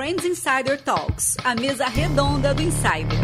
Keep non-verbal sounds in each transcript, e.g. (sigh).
Friends Insider Talks, a mesa redonda do Insider.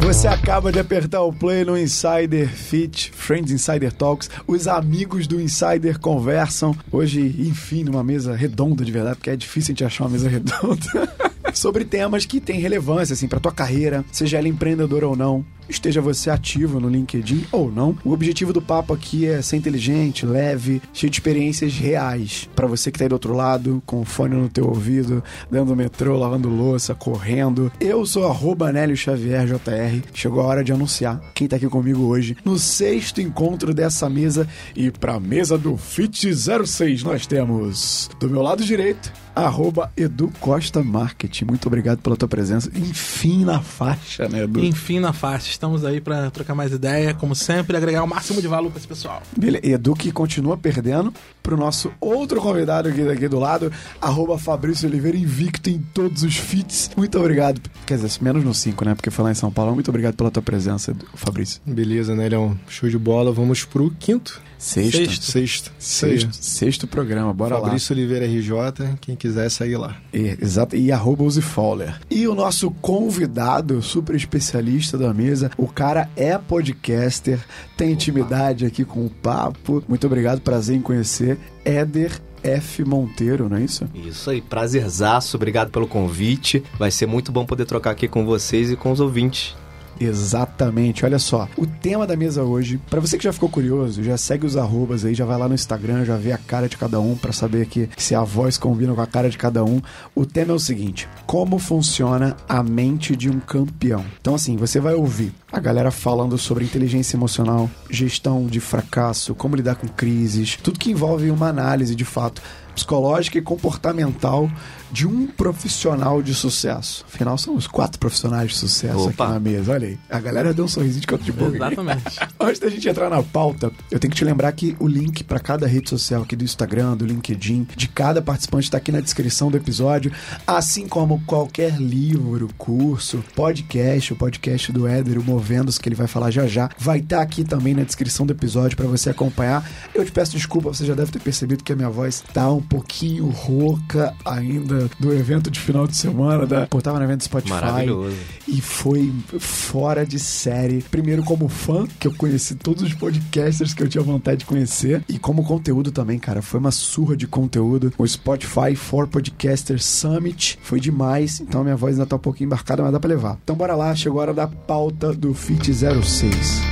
Você acaba de apertar o play no Insider Fit, Friends Insider Talks. Os amigos do Insider conversam. Hoje, enfim, numa mesa redonda de verdade, porque é difícil a gente achar uma mesa redonda. (laughs) Sobre temas que têm relevância, assim, pra tua carreira, seja ela empreendedora ou não esteja você ativo no LinkedIn ou não. O objetivo do papo aqui é ser inteligente, leve, cheio de experiências reais. Para você que tá aí do outro lado, com o fone no teu ouvido, dentro do metrô, lavando louça, correndo. Eu sou arroba Nélio Xavier JR. Chegou a hora de anunciar quem tá aqui comigo hoje no sexto encontro dessa mesa. E pra mesa do Fit 06 nós temos do meu lado direito arroba Edu Costa Marketing. Muito obrigado pela tua presença. Enfim na faixa, né, Edu? Enfim na faixa. Estamos aí para trocar mais ideia, como sempre, agregar o máximo de valor para esse pessoal. Beleza. Edu que continua perdendo pro nosso outro convidado aqui daqui do lado, arroba Fabrício Oliveira, invicto em todos os fits. Muito obrigado. Quer dizer, menos no 5, né? Porque foi lá em São Paulo. Muito obrigado pela tua presença, Fabrício. Beleza, né, Leão? Show de bola. Vamos pro quinto. Sexto. Sexto. Sexto. Sexto, sexto programa, bora Fabrício lá. Oliveira RJ, quem quiser sair lá. E, exato, e arroba Uzi Fowler. E o nosso convidado, super especialista da mesa, o cara é podcaster, tem intimidade aqui com o papo. Muito obrigado, prazer em conhecer. Éder F. Monteiro, não é isso? Isso aí, prazerzaço, obrigado pelo convite. Vai ser muito bom poder trocar aqui com vocês e com os ouvintes. Exatamente, olha só. O tema da mesa hoje, para você que já ficou curioso, já segue os arrobas aí, já vai lá no Instagram, já vê a cara de cada um para saber que se a voz combina com a cara de cada um. O tema é o seguinte: como funciona a mente de um campeão? Então, assim, você vai ouvir a galera falando sobre inteligência emocional, gestão de fracasso, como lidar com crises, tudo que envolve uma análise de fato psicológica e comportamental de um profissional de sucesso. Afinal, somos quatro profissionais de sucesso Opa. aqui na mesa. Olha aí. A galera deu um sorrisinho de canto de boca. Exatamente. Antes da gente entrar na pauta, eu tenho que te lembrar que o link para cada rede social aqui do Instagram, do LinkedIn, de cada participante está aqui na descrição do episódio, assim como qualquer livro, curso, podcast, o podcast do Éder, o Movendos, que ele vai falar já já, vai estar tá aqui também na descrição do episódio para você acompanhar. Eu te peço desculpa, você já deve ter percebido que a minha voz tá um pouquinho rouca ainda do evento de final de semana. Da... Pô, tava no evento do Spotify. Maravilhoso. E foi fora de série. Primeiro, como fã, que eu conheci todos os podcasters que eu tinha vontade de conhecer. E como conteúdo também, cara. Foi uma surra de conteúdo. O Spotify for Podcasters Summit foi demais. Então minha voz ainda tá um pouquinho embarcada, mas dá pra levar. Então bora lá, chegou a hora da pauta do Fit 06.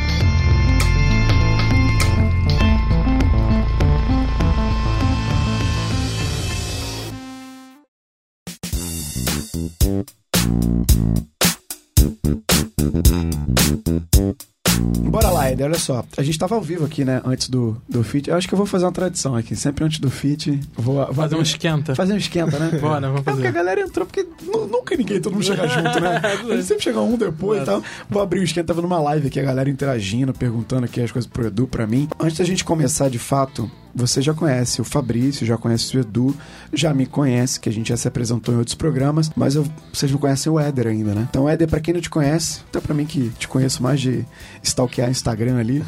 Bora lá, Eder, olha só. A gente tava ao vivo aqui, né, antes do, do fit. Eu acho que eu vou fazer uma tradição aqui. Sempre antes do fit, vou, vou fazer um esquenta. Fazer um esquenta, né? (laughs) Bora, vamos fazer. É porque a galera entrou, porque nunca ninguém, todo mundo chega (laughs) junto, né? A gente sempre chega um depois e tal. Vou abrir o esquenta, tava numa live aqui, a galera interagindo, perguntando aqui as coisas pro Edu, pra mim. Antes da gente começar de fato, você já conhece o Fabrício, já conhece o Edu, já me conhece, que a gente já se apresentou em outros programas, mas eu, vocês não conhecem o Éder ainda, né? Então, Éder, pra quem não te conhece, até pra mim que te conheço mais de stalkear Instagram ali.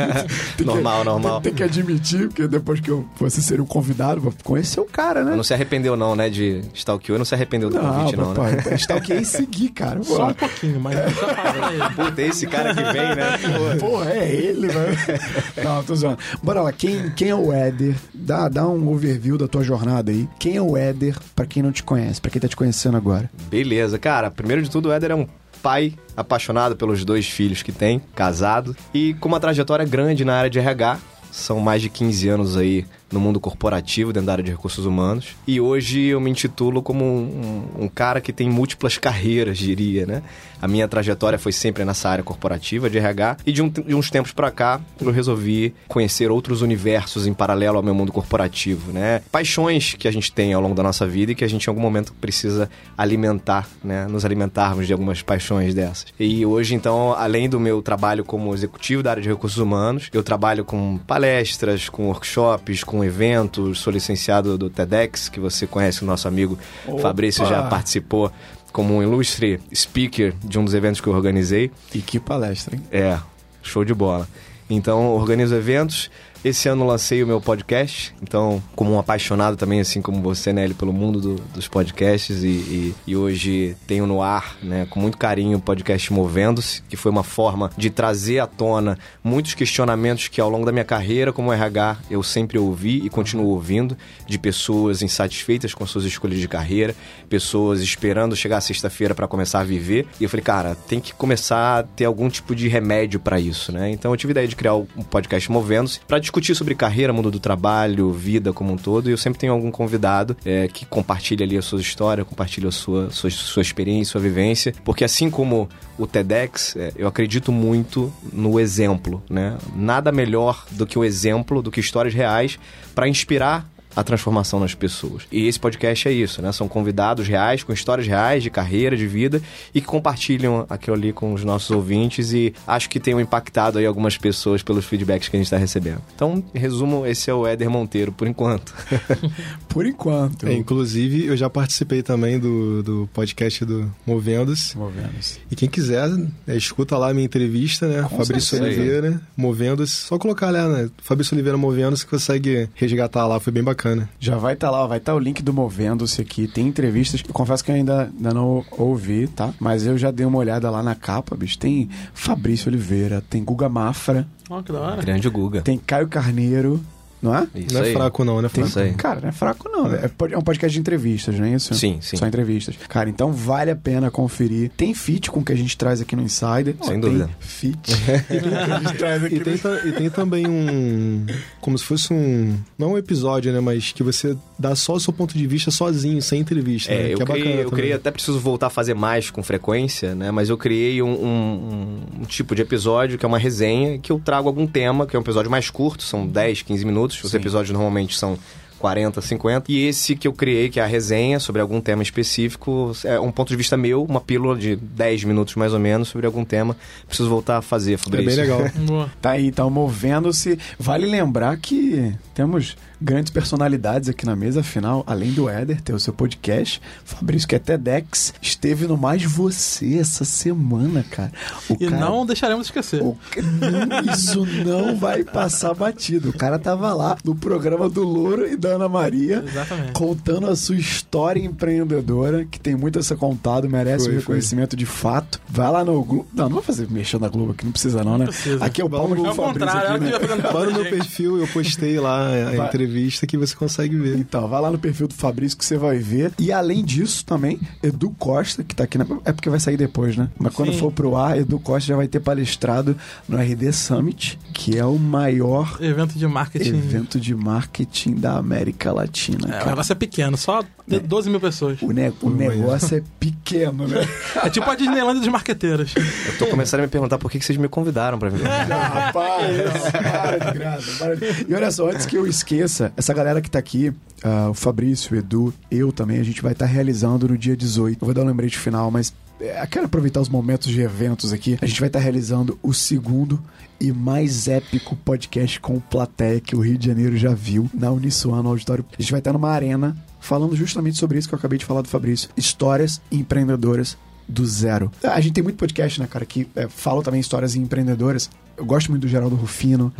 (laughs) normal, que, normal. Tem, tem, que admitir, porque depois que eu, você ser um convidado, vou conhecer o cara, né? Não se arrependeu não, né, de stalkear, não se arrependeu do não, convite não, papai, né? Stalkeei e seguir, cara. Só um pouquinho, mas não (laughs) Puta, esse cara que vem, né? Porra, é ele, né? (laughs) não, tô zoando. Bora lá, quem, quem é o Éder? Dá, dá um overview da tua jornada aí. Quem é o Éder, para quem não te conhece, para quem tá te conhecendo agora? Beleza, cara. Primeiro de tudo, o Éder é um pai apaixonado pelos dois filhos que tem, casado, e com uma trajetória grande na área de RH. São mais de 15 anos aí no mundo corporativo, dentro da área de recursos humanos. E hoje eu me intitulo como um, um, cara que tem múltiplas carreiras, diria, né? A minha trajetória foi sempre nessa área corporativa de RH e de, um, de uns tempos para cá eu resolvi conhecer outros universos em paralelo ao meu mundo corporativo, né? Paixões que a gente tem ao longo da nossa vida e que a gente em algum momento precisa alimentar, né? Nos alimentarmos de algumas paixões dessas. E hoje, então, além do meu trabalho como executivo da área de recursos humanos, eu trabalho com palestras, com workshops, com eventos, sou licenciado do TEDx, que você conhece, o nosso amigo Opa. Fabrício já participou como um ilustre speaker de um dos eventos que eu organizei. E que palestra, hein? É, show de bola. Então, organizo eventos Esse ano lancei o meu podcast, então, como um apaixonado também, assim como você, Nelly, pelo mundo do- dos podcasts e, e- e hoje tenho no ar, né, com muito carinho o podcast Movendo-se, que foi uma forma de trazer à tona muitos questionamentos que ao longo da minha carreira como RH eu sempre ouvi e continuo ouvindo de pessoas insatisfeitas com suas escolhas de carreira, pessoas esperando chegar sexta-feira para começar a viver. E eu falei, cara, tem que começar a ter algum tipo de remédio para isso, né? Então eu tive a ideia de criar um podcast Movendo-se para sobre carreira, mundo do trabalho, vida como um todo. E eu sempre tenho algum convidado é, que compartilha ali a sua história, compartilha a sua, sua, sua experiência, sua vivência. Porque assim como o TEDx, é, eu acredito muito no exemplo, né? Nada melhor do que o exemplo, do que histórias reais para inspirar a transformação nas pessoas. E esse podcast é isso, né? São convidados reais, com histórias reais de carreira, de vida, e que compartilham aquilo ali com os nossos ouvintes e acho que tenham impactado aí algumas pessoas pelos feedbacks que a gente está recebendo. Então, em resumo, esse é o Éder Monteiro, por enquanto. (laughs) Por enquanto. É, inclusive, eu já participei também do, do podcast do Movendo-se. Movendo-se. E quem quiser, é, escuta lá a minha entrevista, né? Com Fabrício certeza. Oliveira, Movendo-se. Só colocar lá, né? Fabrício Oliveira Movendo-se que consegue resgatar lá. Foi bem bacana. Já vai estar lá, ó, vai estar o link do Movendo-se aqui. Tem entrevistas. Eu confesso que eu ainda, ainda não ouvi, tá? Mas eu já dei uma olhada lá na capa, bicho. Tem Fabrício Oliveira, tem Guga Mafra, Ó, que da hora. Grande Guga. tem Caio Carneiro, não é? Isso não é aí. fraco, não, né? Tem, Fraco. Isso aí. Cara, não é fraco não. É, é um podcast de entrevistas, não é isso? Sim, sim. Só entrevistas. Cara, então vale a pena conferir. Tem feat com o que a gente traz aqui no Insider. Sem dúvida. (laughs) Aqui E tem, e tem também um. Como se fosse um. Não um episódio, né? Mas que você dá só o seu ponto de vista sozinho, sem entrevista. né? É, eu que é criei, bacana. eu criei, até preciso voltar a fazer mais com frequência, né? Mas eu criei um, um- um tipo de episódio que é uma resenha, que eu trago algum tema, que é um episódio mais curto, são 10, 15 minutos. Os episódios normalmente são 40, 50. E esse que eu criei, que é a resenha sobre algum tema específico, é um ponto de vista meu, uma pílula de 10 minutos mais ou menos sobre algum tema. Preciso voltar a fazer, É Fabrício. bem legal. (laughs) Tá aí, então movendo-se. Vale lembrar que temos grandes personalidades aqui na mesa, afinal, além do Éder, tem o seu podcast, Fabrício que é TEDx, esteve no Mais Você essa semana, cara. O E cara- não deixaremos de esquecer. o não, isso não vai passar batido. O cara tava lá no programa do Louro e da Ana Maria. Exatamente. Contando a sua história empreendedora, que tem muito a ser contado, merece Foi, um reconhecimento de fato. Vai lá no Globo. Não, não vou fazer mexer na Globo aqui, não precisa não, né? precisa. Aqui é o Ao Fabrício contrário, aqui, né? Lá no meu perfil eu postei lá a Vai. Entrevista que você consegue ver. Então, vai lá no perfil do Fabrício que você vai ver. E além disso, também, Edu Costa, que tá aqui na. É porque vai sair depois, né? Mas quando Sim. for pro ar, Edu Costa já vai ter palestrado no RD Summit, que é o maior Evento de marketing. evento de marketing da América Latina. É, o cara. negócio é pequeno, só de 12 mil pessoas. O, ne- o negócio é pequeno, né? É tipo a Disneylandia dos marqueteiros. Eu tô começando a me perguntar por que que vocês me convidaram pra vir. (laughs) Rapaz, para de graça. para de- E olha só, antes que eu esqueça, essa galera que tá aqui, ah, o Fabrício, o Edu, eu também, a gente vai estar realizando no dia 18. Eu vou dar um lembrete final, mas é, eu quero aproveitar os momentos de eventos aqui. A gente vai estar realizando o segundo e mais épico podcast com plateia que o Rio de Janeiro já viu na Uniswan, no auditório. A gente vai estar numa arena falando justamente sobre isso que eu acabei de falar do Fabrício. Histórias empreendedoras do zero. A gente tem muito podcast, né, cara, que é, falam também histórias empreendedoras. Eu gosto muito do Geraldo Rufino,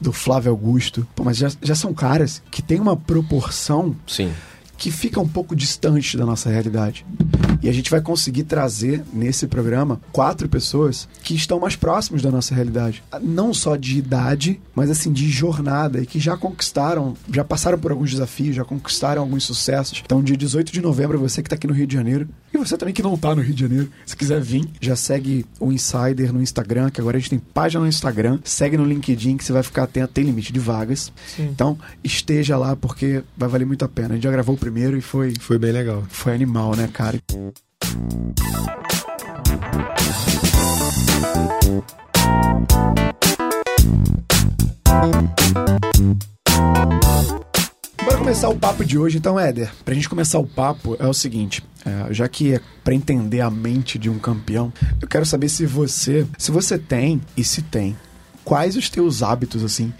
do Flávio Augusto, Pô, mas já, já são caras que têm uma proporção Sim. Que fica um pouco distante da nossa realidade. E a gente vai conseguir trazer nesse programa quatro pessoas que estão mais próximos da nossa realidade. Não só de idade, mas assim, de jornada e que já conquistaram, já passaram por alguns desafios, já conquistaram alguns sucessos. Então, dia 18 de novembro, você que está aqui no Rio de Janeiro, e você também que não está no Rio de Janeiro, se quiser vir, já segue o Insider no Instagram, que agora a gente tem página no Instagram, segue no LinkedIn, que você vai ficar atento, tem limite de vagas. Sim. Então, esteja lá porque vai valer muito a pena. A gente já gravou o primeiro e foi, Foi bem legal. foi animal, né, cara? Bora começar o papo de hoje, então, Éder. Pra gente começar o papo, é o seguinte: é, já que é pra entender a mente de um campeão, eu quero saber se você, se você tem e se tem, quais os teus hábitos assim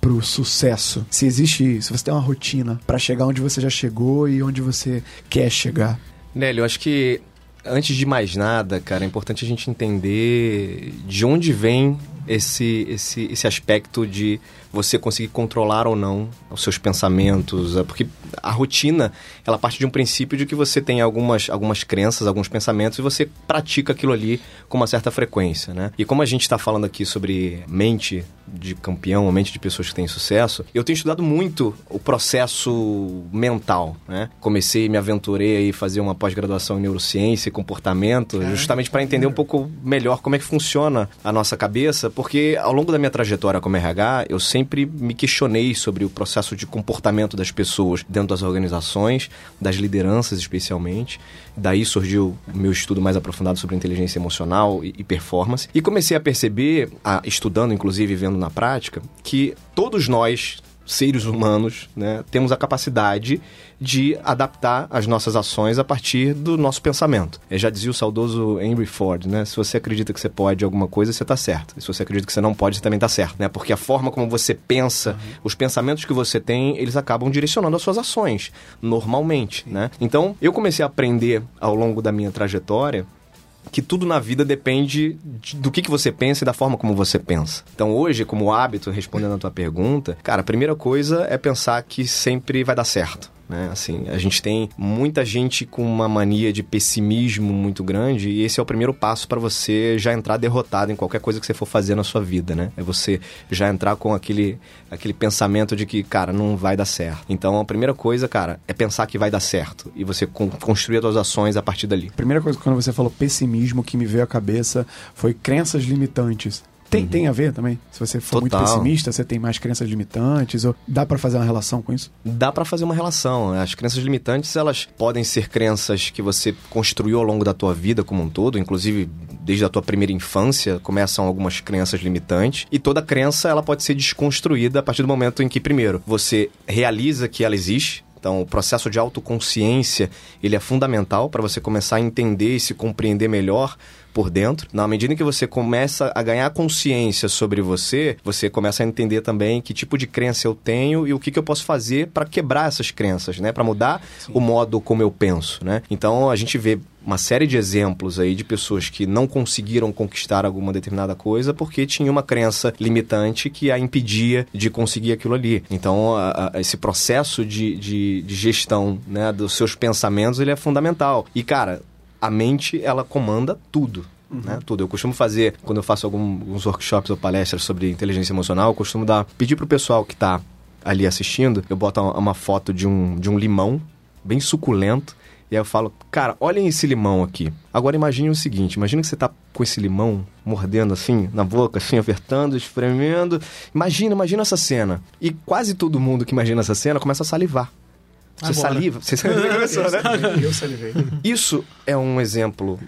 pro sucesso? Se existe, se você tem uma rotina pra chegar onde você já chegou e onde você quer chegar. Nélio, eu acho que antes de mais nada, cara, é importante a gente entender de onde vem esse, esse, esse aspecto de você conseguir controlar ou não os seus pensamentos, é, porque a rotina, ela parte de um princípio de que você tem algumas, algumas crenças, alguns pensamentos e você pratica aquilo ali com uma certa frequência, né? E como a gente está falando aqui sobre mente de campeão, mente de pessoas que têm sucesso, eu tenho estudado muito o processo mental, né? Comecei, me aventurei aí fazer uma pós-graduação em neurociência e comportamento, justamente para entender um pouco melhor como é que funciona a nossa cabeça, porque ao longo da minha trajetória como RH, eu sempre me questionei sobre o processo de comportamento das pessoas dentro das organizações, das lideranças especialmente. Daí surgiu o meu estudo mais aprofundado sobre inteligência emocional e, e performance. E comecei a perceber, a, estudando inclusive vendo na prática, que todos nós seres humanos, né, temos a capacidade de adaptar as nossas ações a partir do nosso pensamento. Eu já dizia o saudoso Henry Ford, né? Se você acredita que você pode alguma coisa, você está certo. E se você acredita que você não pode, você também está certo, né? Porque a forma como você pensa, uhum. os pensamentos que você tem, eles acabam direcionando as suas ações, normalmente, né? Então, eu comecei a aprender ao longo da minha trajetória que tudo na vida depende de, do que, que você pensa e da forma como você pensa. Então, hoje, como hábito, respondendo a tua pergunta, cara, a primeira coisa é pensar que sempre vai dar certo. Né? Assim, a gente tem muita gente com uma mania de pessimismo muito grande e esse é o primeiro passo para você já entrar derrotado em qualquer coisa que você for fazer na sua vida, né? É você já entrar com aquele, aquele pensamento de que, cara, não vai dar certo. Então, a primeira coisa, cara, é pensar que vai dar certo e você construir as suas ações a partir dali. Primeira coisa, quando você falou pessimismo, que me veio à cabeça foi crenças limitantes. Tem, uhum. tem a ver também? Se você for Total. muito pessimista, você tem mais crenças limitantes? Ou dá para fazer uma relação com isso? Dá para fazer uma relação. As crenças limitantes, elas podem ser crenças que você construiu ao longo da tua vida como um todo, inclusive desde a tua primeira infância começam algumas crenças limitantes e toda crença ela pode ser desconstruída a partir do momento em que primeiro você realiza que ela existe, então, o processo de autoconsciência, ele é fundamental para você começar a entender e se compreender melhor por dentro. Na medida em que você começa a ganhar consciência sobre você, você começa a entender também que tipo de crença eu tenho e o que, que eu posso fazer para quebrar essas crenças, né? Para mudar Sim. o modo como eu penso, né? Então, a gente vê uma série de exemplos aí de pessoas que não conseguiram conquistar alguma determinada coisa porque tinha uma crença limitante que a impedia de conseguir aquilo ali. Então, a, a, esse processo de, de, de gestão né, dos seus pensamentos ele é fundamental. E, cara, a mente, ela comanda tudo. Uhum. Né, tudo. Eu costumo fazer, quando eu faço alguns workshops ou palestras sobre inteligência emocional, eu costumo dar, pedir pro pessoal que está ali assistindo, eu boto uma, foto de um, de um limão bem suculento, e aí eu falo, cara, olhem esse limão aqui. Agora imagine o seguinte, imagine que você tá com esse limão mordendo assim, na boca, assim, apertando, espremendo. Imagina, imagina essa cena. E quase todo mundo que imagina essa cena começa a salivar. Você Agora. saliva? Você saliva, (laughs) né? Eu salivei. Isso é um exemplo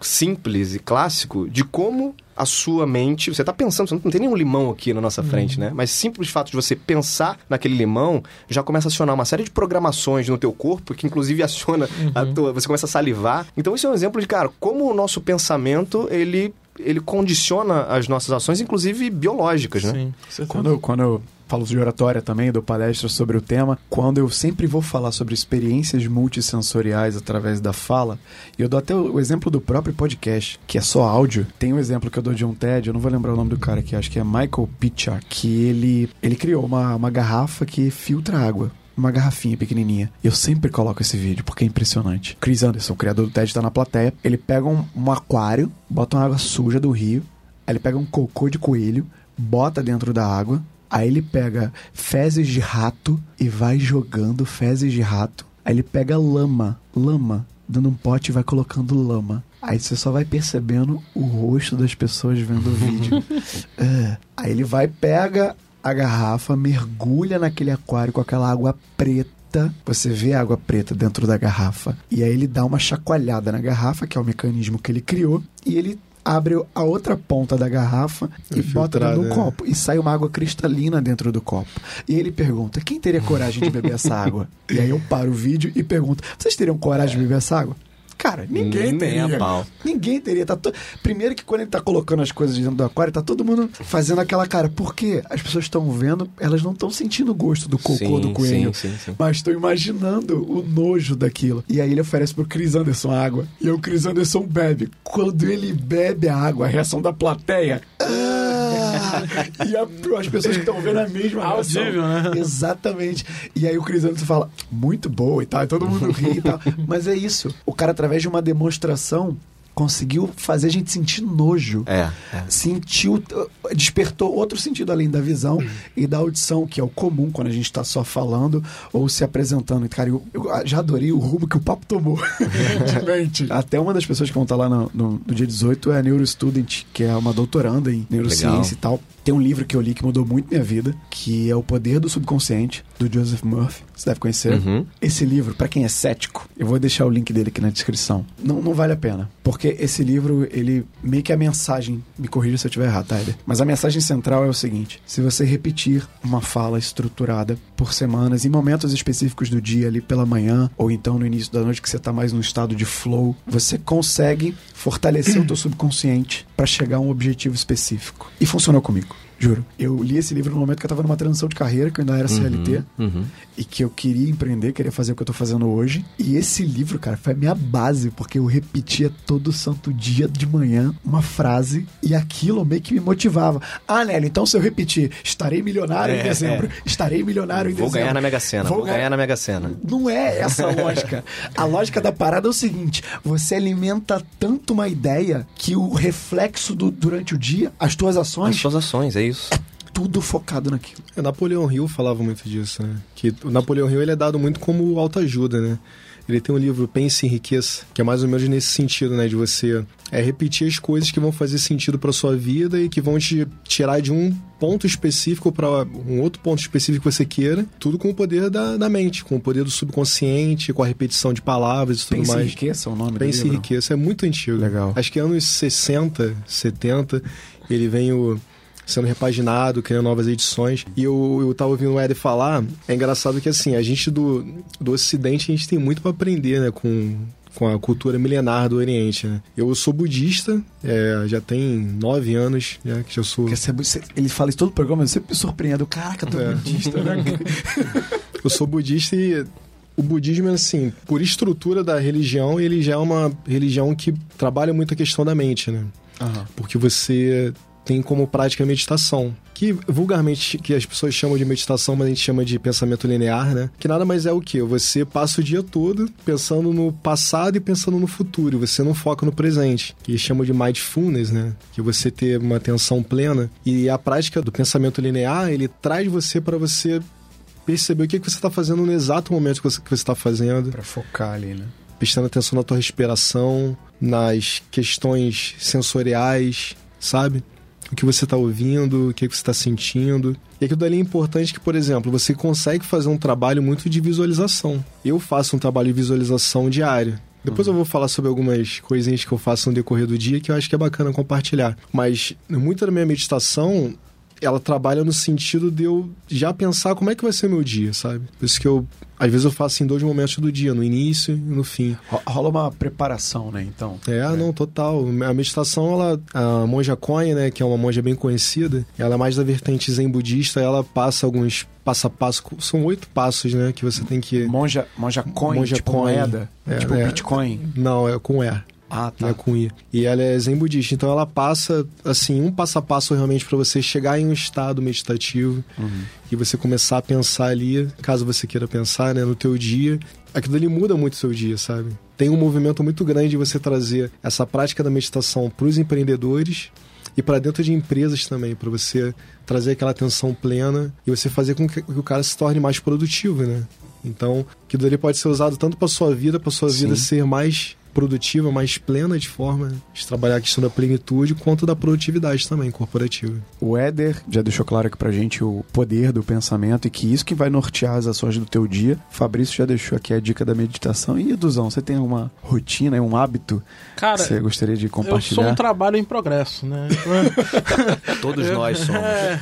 simples e clássico de como a sua mente. Você está pensando, você não tem nenhum limão aqui na nossa frente, uhum. né? Mas simples fato de você pensar naquele limão já começa a acionar uma série de programações no teu corpo, que inclusive aciona uhum. a tua. Você começa a salivar. Então, isso é um exemplo de, cara, como o nosso pensamento ele ele condiciona as nossas ações, inclusive biológicas, né? Sim. Quando, quando eu falo de oratória também, dou palestras sobre o tema, quando eu sempre vou falar sobre experiências multissensoriais através da fala, e eu dou até o exemplo do próprio podcast, que é só áudio. Tem um exemplo que eu dou de um TED, eu não vou lembrar o nome do cara aqui, acho que é Michael Pitcher, que ele, ele criou uma, uma garrafa que filtra água uma garrafinha pequenininha. Eu sempre coloco esse vídeo porque é impressionante. Chris Anderson, o criador do TED, está na plateia. Ele pega um, um, aquário, bota uma água suja do rio, aí ele pega um cocô de coelho, bota dentro da água, Aí ele pega fezes de rato e vai jogando fezes de rato. Aí ele pega lama, lama, dando um pote e vai colocando lama. Aí você só vai percebendo o rosto das pessoas vendo o vídeo. (laughs) é. Aí ele vai, pega a garrafa, mergulha naquele aquário com aquela água preta. Você vê a água preta dentro da garrafa. E aí ele dá uma chacoalhada na garrafa, que é o mecanismo que ele criou, e ele abre a outra ponta da garrafa e bota dentro do é. copo. E sai uma água cristalina dentro do copo. E ele pergunta: quem teria coragem de beber essa água? (laughs) e aí eu paro o vídeo e pergunto: vocês teriam coragem de beber essa água? Cara, ninguém Nem teria. pau. Ninguém teria. Tá to... Primeiro que quando ele tá colocando as coisas dentro do aquário, tá todo mundo fazendo aquela cara. Porque as pessoas estão vendo, elas não estão sentindo o gosto do cocô sim, do coelho. Sim, sim, sim. Mas estão imaginando o nojo daquilo. E aí ele oferece pro Chris Anderson água. E o Chris Anderson bebe. Quando ele bebe a água, a reação da plateia. Ah! (laughs) e a- as pessoas que estão vendo a mesma reação. Audível, né? Exatamente. E aí o Chris Anderson fala, muito boa e tal, e todo mundo ri e tal. Mas é isso. O cara, através de uma demonstração, conseguiu fazer a gente sentir nojo. É, é. Sentiu, despertou outro sentido além da visão e da audição, que é o comum quando a gente está só falando ou se apresentando. Cara, eu, eu já adorei o rumo que o papo tomou. (laughs) de mente. Até uma das pessoas que vão estar lá no, no- no dia 18 é a Neurostudent, que é uma doutoranda em neurociência e tal. Tem um livro que eu li que mudou muito minha vida, que é O Poder do Subconsciente, do Joseph Murphy. Você deve conhecer. Uhum. Esse livro, pra quem é cético, eu vou deixar o link dele aqui na descrição. Não, não vale a pena. Porque esse livro, ele meio que a mensagem, me corrija se eu estiver errado, Tyler. Mas a mensagem central é o seguinte: se você repetir uma fala estruturada por semanas, em momentos específicos do dia, ali pela manhã, ou então no início da noite, que você tá mais no estado de flow, você consegue fortalecer o teu subconsciente pra chegar a um objetivo específico. E funcionou comigo. Juro. Eu li esse livro no momento que eu tava numa transição de carreira, que eu ainda era CLT Uhum. e que eu queria empreender, queria fazer o que eu tô fazendo hoje. E esse livro, cara, foi a minha base, porque eu repetia todo santo dia de manhã uma frase e aquilo meio que me motivava. Ah, Nélio, então se eu repetir, estarei milionário em É, dezembro, estarei milionário em Vou dezembro. ganhar na Mega Sena, vou, ganhar na Mega Sena. Não é essa a lógica. (laughs) A lógica da parada é o seguinte: você alimenta tanto uma ideia que o reflexo do, durante o dia, as tuas ações, As suas ações, é isso. tudo focado naquilo. É, Napoleão Hill falava muito disso, né? Que o Napoleão Hill ele é dado muito como autoajuda, né? Ele tem um livro Pense em Riqueza, que é mais ou menos nesse sentido, né? De você é, repetir as coisas que vão fazer sentido para sua vida e que vão te tirar de um ponto específico para um outro ponto específico que você queira, tudo com o poder da, da mente, com o poder do subconsciente, com a repetição de palavras e tudo Pense em mais. riqueza, é o nome do Pense em livro. Riqueza, é muito antigo. Legal. Acho que anos 60, 70, ele vem o- sendo repaginado, criando novas edições. E eu, eu tava ouvindo o Ed falar, é engraçado que assim, a gente do, do Ocidente, a gente tem muito para aprender, né, com, com a cultura milenar do Oriente, né? Eu sou budista, é, já tem nove anos, já que eu sou... Ele fala isso todo o programa, eu sempre me surpreendo. Caraca, tô É. budista, né? (laughs) Eu sou budista e o budismo, assim, por estrutura da religião, ele já é uma religião que trabalha muito a questão da mente, né? Aham. porque você tem como prática a meditação. Que vulgarmente que as pessoas chamam de meditação, mas a gente chama de pensamento linear, né? Que nada mais é o que? Você passa o dia todo pensando no passado e pensando no futuro. Você não foca no presente. Que chama de mindfulness, né? Que você ter uma atenção plena. E a prática do pensamento linear, ele traz você para você perceber o que, que você está fazendo no exato momento que você está fazendo Pra focar ali, né? prestando atenção na tua respiração, nas questões sensoriais, sabe? O que você está ouvindo, o que você está sentindo. E aquilo dali é importante que, por exemplo, você consegue fazer um trabalho muito de visualização. Eu faço um trabalho de visualização diário. Depois eu vou falar sobre algumas coisinhas que eu faço no decorrer do dia que eu acho que é bacana compartilhar. Mas muita da minha meditação, ela trabalha no sentido de eu já pensar como é que vai ser meu dia, sabe? Por isso que eu, às vezes eu faço em dois momentos do dia, no início e no fim. Ro- Rola uma preparação, né? Então. É, não, total. A meditação, ela, a monja Koen, né, que é uma monja bem conhecida, ela é mais da vertente zen budista, ela passa alguns passo a passo, são oito passos, né, que você tem que... Monja, monja coin, Monja tipo coin. moeda. É, tipo é. Bitcoin. Não, é com E. Ah, tá. com I. E ela é zen budista, então ela passa, assim, um passo a passo realmente para você chegar em um estado meditativo e você começar a pensar ali, caso você queira pensar, né, no teu dia. Aquilo ali muda muito o seu dia, sabe? Tem um movimento muito grande de você trazer essa prática da meditação para os empreendedores e para dentro de empresas também, para você trazer aquela atenção plena e você fazer com que o cara se torne mais produtivo, né? Então, aquilo dali pode ser usado tanto para sua vida, para sua vida Sim. ser mais produtiva, mais plena de forma de trabalhar a questão da plenitude, quanto da produtividade também corporativa. O Éder já deixou claro aqui pra gente o poder do pensamento e que isso que vai nortear as ações do teu dia. O Fabrício já deixou aqui a dica da meditação. E, Duzão, você tem uma rotina, um hábito Cara, que você gostaria de eu sou compartilhar? um trabalho em progresso, né? (laughs) Todos nós somos. É,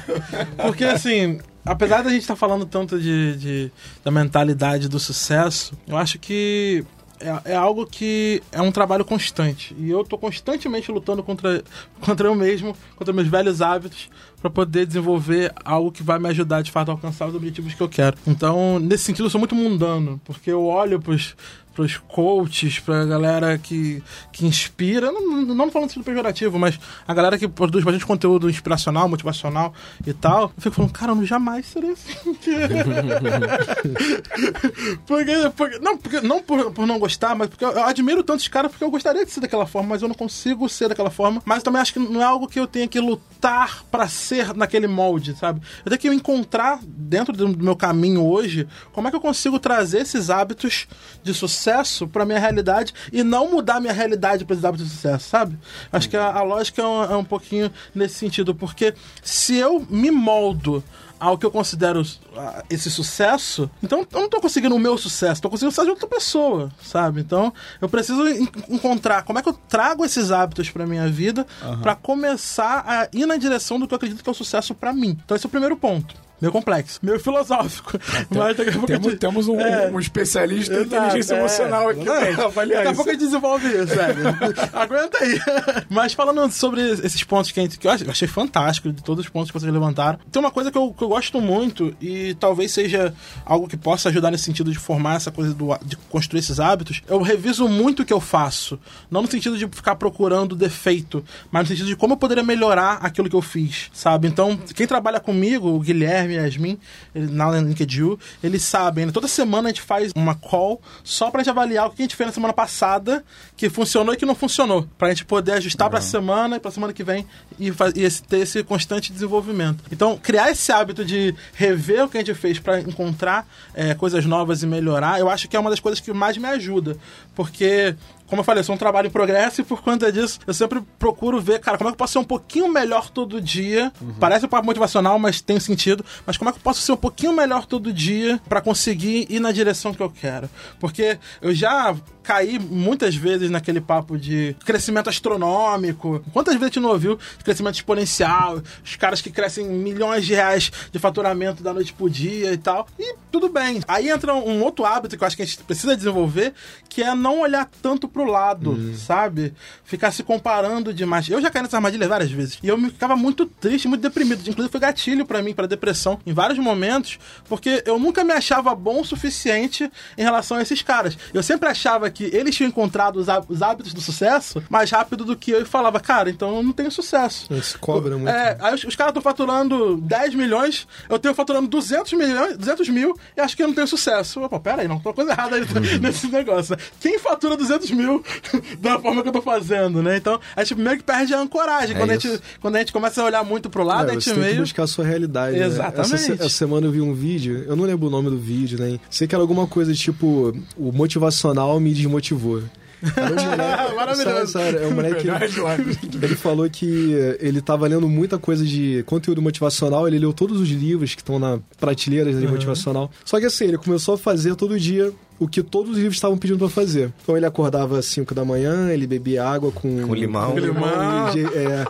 porque assim, apesar da gente estar falando tanto de, de- da mentalidade do sucesso, eu acho que é, é algo que é um trabalho constante. E eu tô constantemente lutando contra, (laughs) contra eu mesmo, contra meus velhos hábitos, para poder desenvolver algo que vai me ajudar de fato a alcançar os objetivos que eu quero. Então, nesse sentido, eu sou muito mundano, porque eu olho pros pros coaches, pra galera que, que inspira, não, não falando sentido pejorativo, mas a galera que produz bastante conteúdo inspiracional, motivacional e tal, eu fico falando, cara, eu jamais seria assim. (laughs) (laughs) porque, porque, não, porque, não por, por não gostar, mas porque eu, eu admiro tantos caras porque eu gostaria de ser daquela forma, mas eu não consigo ser daquela forma. Mas também acho que não é algo que eu tenha que lutar para ser naquele molde, sabe? Eu tenho que encontrar dentro do meu caminho hoje como é que eu consigo trazer esses hábitos de sucesso para minha realidade e não mudar minha realidade para esses hábitos de sucesso, sabe? Acho que a, a lógica é um, é um pouquinho nesse sentido, porque se eu me moldo ao que eu considero uh, esse sucesso, então eu não tô conseguindo o meu sucesso, tô conseguindo o sucesso de outra pessoa, sabe? Então eu preciso en encontrar como é que eu trago esses hábitos para minha vida uhum. para começar a ir na direção do que eu acredito que é o sucesso para mim. Então esse é o primeiro ponto meio complexo, meio filosófico. (laughs) Mas daqui a pouco temos, gente... temos um, é, um, especialista em inteligência é, emocional aqui. É, daqui a pouco a gente desenvolve isso, sério. (laughs) Aguenta aí. Mas falando sobre esses pontos que, a gente, que eu achei fantástico, de todos os pontos que vocês levantaram, tem uma coisa que eu, que eu gosto muito e talvez seja algo que possa ajudar nesse sentido de formar essa coisa do, de construir esses hábitos. Eu reviso muito o que eu faço. Não no sentido de ficar procurando defeito, mas no sentido de como eu poderia melhorar aquilo que eu fiz, sabe? Então, quem trabalha comigo, o Guilherme, e Yasmin, na LinkedIn, eles sabem, né? toda semana a gente faz uma call só pra gente avaliar o que a gente fez na semana passada, que funcionou e que não funcionou. Pra gente poder ajustar uhum. pra semana e pra semana que vem e, e esse, ter esse constante desenvolvimento. Então, criar esse hábito de rever o que a gente fez para encontrar é, coisas novas e melhorar, eu acho que é uma das coisas que mais me ajuda. Porque como eu falei, eu sou um trabalho em progresso e por conta disso eu sempre procuro ver, cara, como é que eu posso ser um pouquinho melhor todo dia. Uhum. Parece um papo motivacional, mas tem sentido. Mas como é que eu posso ser um pouquinho melhor todo dia para conseguir ir na direção que eu quero? Porque eu já caí muitas vezes naquele papo de crescimento astronômico. Quantas vezes a gente não ouviu crescimento exponencial? Os caras que crescem milhões de reais de faturamento da noite pro dia e tal. E tudo bem. Aí entra um outro hábito que eu acho que a gente precisa desenvolver, que é não olhar tanto pro lado, uhum. sabe? Ficar se comparando demais. Eu já caí nessa armadilha várias vezes. E eu me ficava muito triste, muito deprimido. Inclusive foi gatilho para mim, para depressão, em vários momentos, porque eu nunca me achava bom o suficiente em relação a esses caras. Eu sempre achava que eles tinham encontrado os hábitos do sucesso mais rápido do que eu e falava, cara, então eu não tenho sucesso. Isso cobra muito. É, aí os, os caras estão faturando 10 milhões, eu tenho faturando 200 milhões, 200 mil e acho que eu não tenho sucesso. Opa, pera aí, não, tem uma coisa errada aí (laughs) uhum. nesse negócio. Quem fatura 200 mil (laughs) da forma que eu tô fazendo, né? Então, a gente meio que perde a ancoragem. É quando, a gente, quando a gente começa a olhar muito pro lado, é, a gente você meio... tem que buscar a sua realidade. Exatamente. Né? Essa, essa, semana eu vi um vídeo, eu não lembro o nome do vídeo, né? Sei que era alguma coisa tipo, o motivacional me desmotivou. Era um moleque, (laughs) Maravilhoso. Sério, sério, é um moleque. ele falou que ele tava lendo muita coisa de conteúdo motivacional, ele leu todos os livros que estão na prateleira de uhum. motivacional. Só que assim, ele começou a fazer todo dia o que todos os livros estavam pedindo para fazer. Então ele acordava às 5 da manhã, ele bebia água com, com limão. Com limão. É,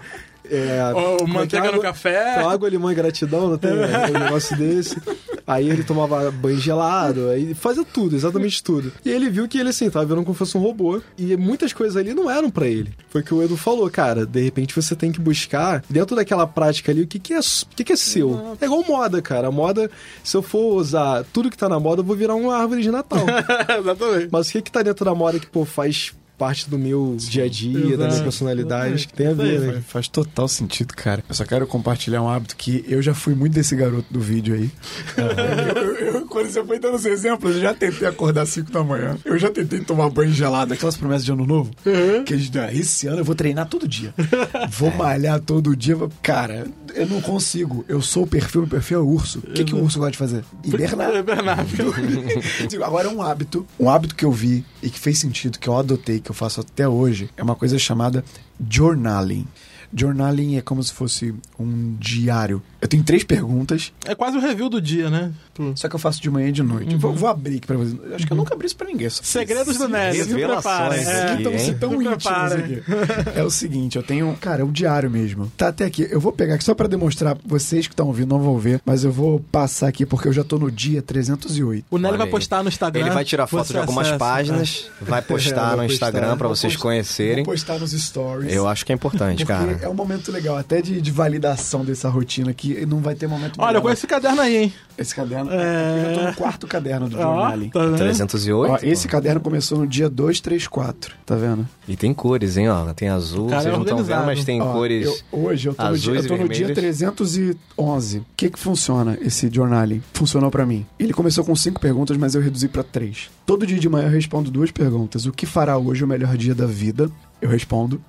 é, oh, manteiga água, no café. Água, limão e gratidão, não tem um negócio desse. Aí ele tomava banho gelado, aí fazia tudo, exatamente tudo. E ele viu que ele, assim, tava vendo como fosse um robô. E muitas coisas ali não eram para ele. Foi o que o Edu falou, cara. De repente você tem que buscar, dentro daquela prática ali, o que, que, é, o que, que é seu. É igual moda, cara. A moda, se eu for usar tudo que tá na moda, eu vou virar uma árvore de Natal. (laughs) Exatamente. Mas o que, que tá dentro da moda que, pô, faz parte do meu dia a dia, da minha personalidade, Acho que tem a ver, né? Faz, faz, total sentido, cara. Eu só quero compartilhar um hábito que eu já fui muito desse garoto do vídeo aí. (laughs) eu, eu, quando você foi dando os exemplos, eu já tentei acordar às 5 da manhã. Eu já tentei tomar banho gelado, aquelas promessas de ano novo. Uhum. Que a gente, ah, esse ano eu vou treinar todo dia. Vou (laughs) malhar todo dia. Cara, eu não consigo. Eu sou o perfil, meu perfil é o urso. O que, que o urso gosta de fazer? Hibernar. (laughs) Hibernar. (laughs) Agora, um hábito, um hábito que eu vi e que fez sentido, que eu adotei, que eu faço até hoje, é uma coisa chamada journaling. Journaling é como se fosse um diário Eu tenho três perguntas, É quase o review do dia, né? Tu- só que eu faço de manhã e de noite. Uhum. Vou, vou abrir aqui pra vocês. Acho que eu nunca abri isso pra ninguém. Só- Segredos do Nerd. Se Revelações preparem. É. hein? Estamos tão Se íntimos aqui. É o seguinte, eu tenho. Cara, é um diário mesmo. Tá até aqui. Eu vou pegar aqui só pra demonstrar. Vocês que estão ouvindo não vão ver, mas eu vou passar aqui porque eu já tô no dia 308. O Nelly vai postar no Instagram. Ele vai tirar foto de algumas acessa. páginas, (laughs) vai postar É, no Instagram postar. pra Vou vocês post- conhecerem. Vou postar nos stories. Eu acho que é importante, cara. é um momento legal, até de, de validação dessa rotina aqui. Não vai ter momento Olha, melhor. eu conheço esse caderno aí, hein? Esse caderno. É. Eu já tô no quarto caderno do Journaling. tá vendo? 308. Ó, esse caderno começou no dia 234, tá vendo? E tem cores, hein, ó. Tem azul, cara vocês é não estão vendo, mas tem Ó, cores. eu- hoje eu tô, no dia, eu tô no dia vermelhas. 311. O que que funciona esse journaling? Funcionou pra mim. Ele começou com cinco perguntas, mas eu reduzi pra três. Todo dia de manhã eu respondo duas perguntas. O que fará hoje o melhor dia da vida? Eu respondo.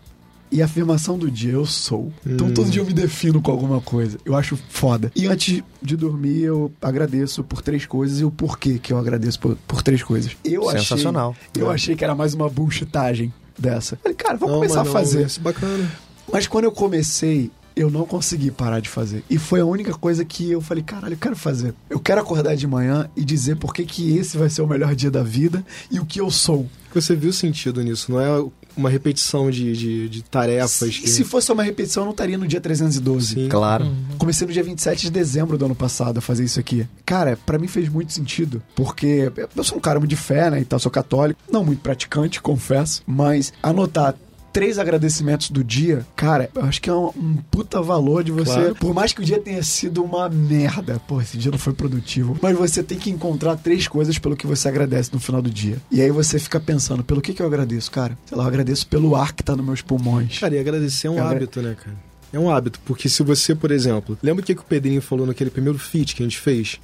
E a afirmação do dia, eu sou. Então todo dia eu me defino com alguma coisa. Eu acho foda. E antes de dormir, eu agradeço por três coisas e o porquê que eu agradeço por, por três coisas. Eu Sensacional. Achei, eu achei que era mais uma bullshitagem dessa. Falei, cara, vamos Não, começar mas a fazer. Isso é bacana. Mas quando eu comecei, eu não consegui parar de fazer. E foi a única coisa que eu falei, caralho, eu quero fazer. Eu quero acordar de manhã e dizer por que que esse vai ser o melhor dia da vida e o que eu sou. Você viu sentido nisso, não é uma repetição de, de, de tarefas. E se fosse uma repetição, eu não estaria no dia 312. Sim. Claro. Comecei no dia 27 de dezembro do ano passado a fazer isso aqui. Cara, pra mim fez muito sentido, porque eu sou um cara muito de fé, né, e tal, sou católico, não muito praticante, (laughs) confesso, mas anotar três agradecimentos do dia, cara, eu acho que é um, um puta valor de você. Claro. Por mais que o dia tenha sido uma merda, pô, esse dia não foi produtivo, mas você tem que encontrar três coisas pelo que você agradece no final do dia. E aí você fica pensando, pelo que que eu agradeço, cara? Sei lá, eu agradeço pelo ar que tá nos meus pulmões. Cara, e agradecer é um Eu agra- hábito, né, cara? É um hábito, porque se você, por exemplo, lembra o que, que o Pedrinho falou naquele primeiro feat que a gente fez?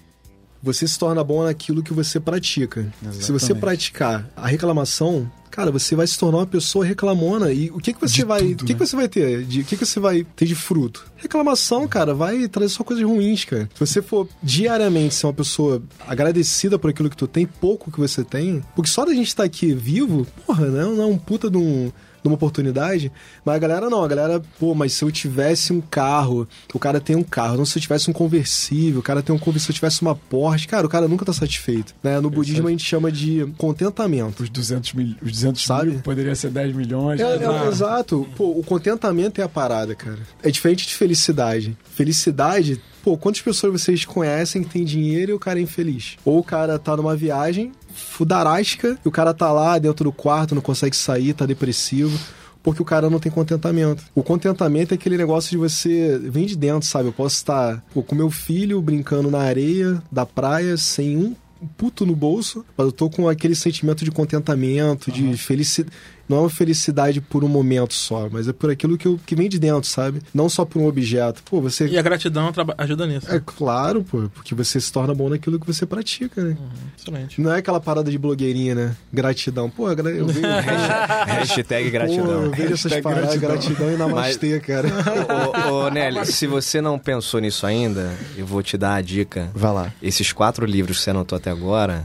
Você se torna bom naquilo que você pratica. Se você Exatamente. praticar a reclamação, cara, você vai se tornar uma pessoa reclamona. E o que, que você De vai. tudo, o que, né? que você vai ter? De, o que, que você vai ter de fruto? Reclamação, cara, vai trazer só coisas ruins, cara. Se você for diariamente ser uma pessoa agradecida por aquilo que tu tem, pouco que você tem, porque só da gente estar aqui vivo, porra, né? Não é um puta de um uma oportunidade, mas a galera não, a galera, pô, mas se eu tivesse um carro, o cara tem um carro, não se eu tivesse um conversível, o cara tem um conversível, se eu tivesse uma Porsche, cara, o cara nunca tá satisfeito, né? No budismo a gente chama de contentamento. Os 200 mil, os 200 Sabe? mil poderia ser 10 milhões. É, é, exato. Pô, o contentamento é a parada, cara. É diferente de felicidade. Felicidade, pô, quantas pessoas vocês conhecem que tem dinheiro e o cara é infeliz? Ou o cara tá numa viagem fudarástica e o cara tá lá dentro do quarto, não consegue sair, tá depressivo. Porque o cara não tem contentamento. O contentamento é aquele negócio de você. vem de dentro, sabe? Eu posso estar pô, com meu filho brincando na areia da praia sem um puto no bolso, mas eu tô com aquele sentimento de contentamento, de felicidade. Não é uma felicidade por um momento só, mas é por aquilo que, eu, que vem de dentro, sabe? Não só por um objeto. Pô, você. E a gratidão ajuda nisso. É claro, pô, porque você se torna bom naquilo que você pratica, né? Excelente. Não é aquela parada de blogueirinha, né? Gratidão. Pô, eu vejo. (laughs) Hashtag Pô, gratidão. eu vejo essas Hashtag paradas, gratidão. gratidão, e namastê, cara. (laughs) ô, ô, Nelly, se você não pensou nisso ainda, eu vou te dar a dica. Vai lá. Esses quatro livros que você anotou até agora,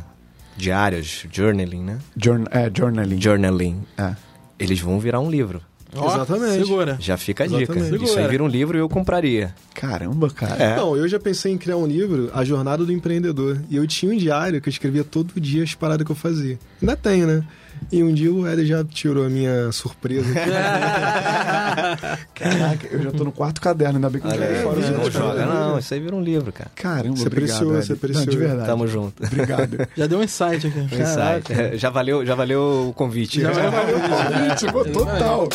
diários, journaling, né? Journ é, journaling. Journaling. É. Eles vão virar um livro. Ó, Exatamente. Segura. Já fica a Exatamente. dica. Isso aí Segura. vira um livro e eu compraria. Caramba, cara. É. Não, eu já pensei em criar um livro, A Jornada do Empreendedor. E eu tinha um diário que eu escrevia todo dia as paradas que eu fazia. Ainda tenho, né? E um dia o Éder já tirou a minha surpresa. (laughs) Caraca, eu já tô no quarto caderno, ainda bem que eu joguei fora os não outros. joga não, isso aí vira um livro, cara. Caramba, Você obrigado. apreciou, Ed. você apreciou. Não, de verdade. Tamo junto. Obrigado. (laughs) Já deu um insight aqui. Insight. É, Já valeu, já valeu o convite. Já valeu. Gente, pô, total.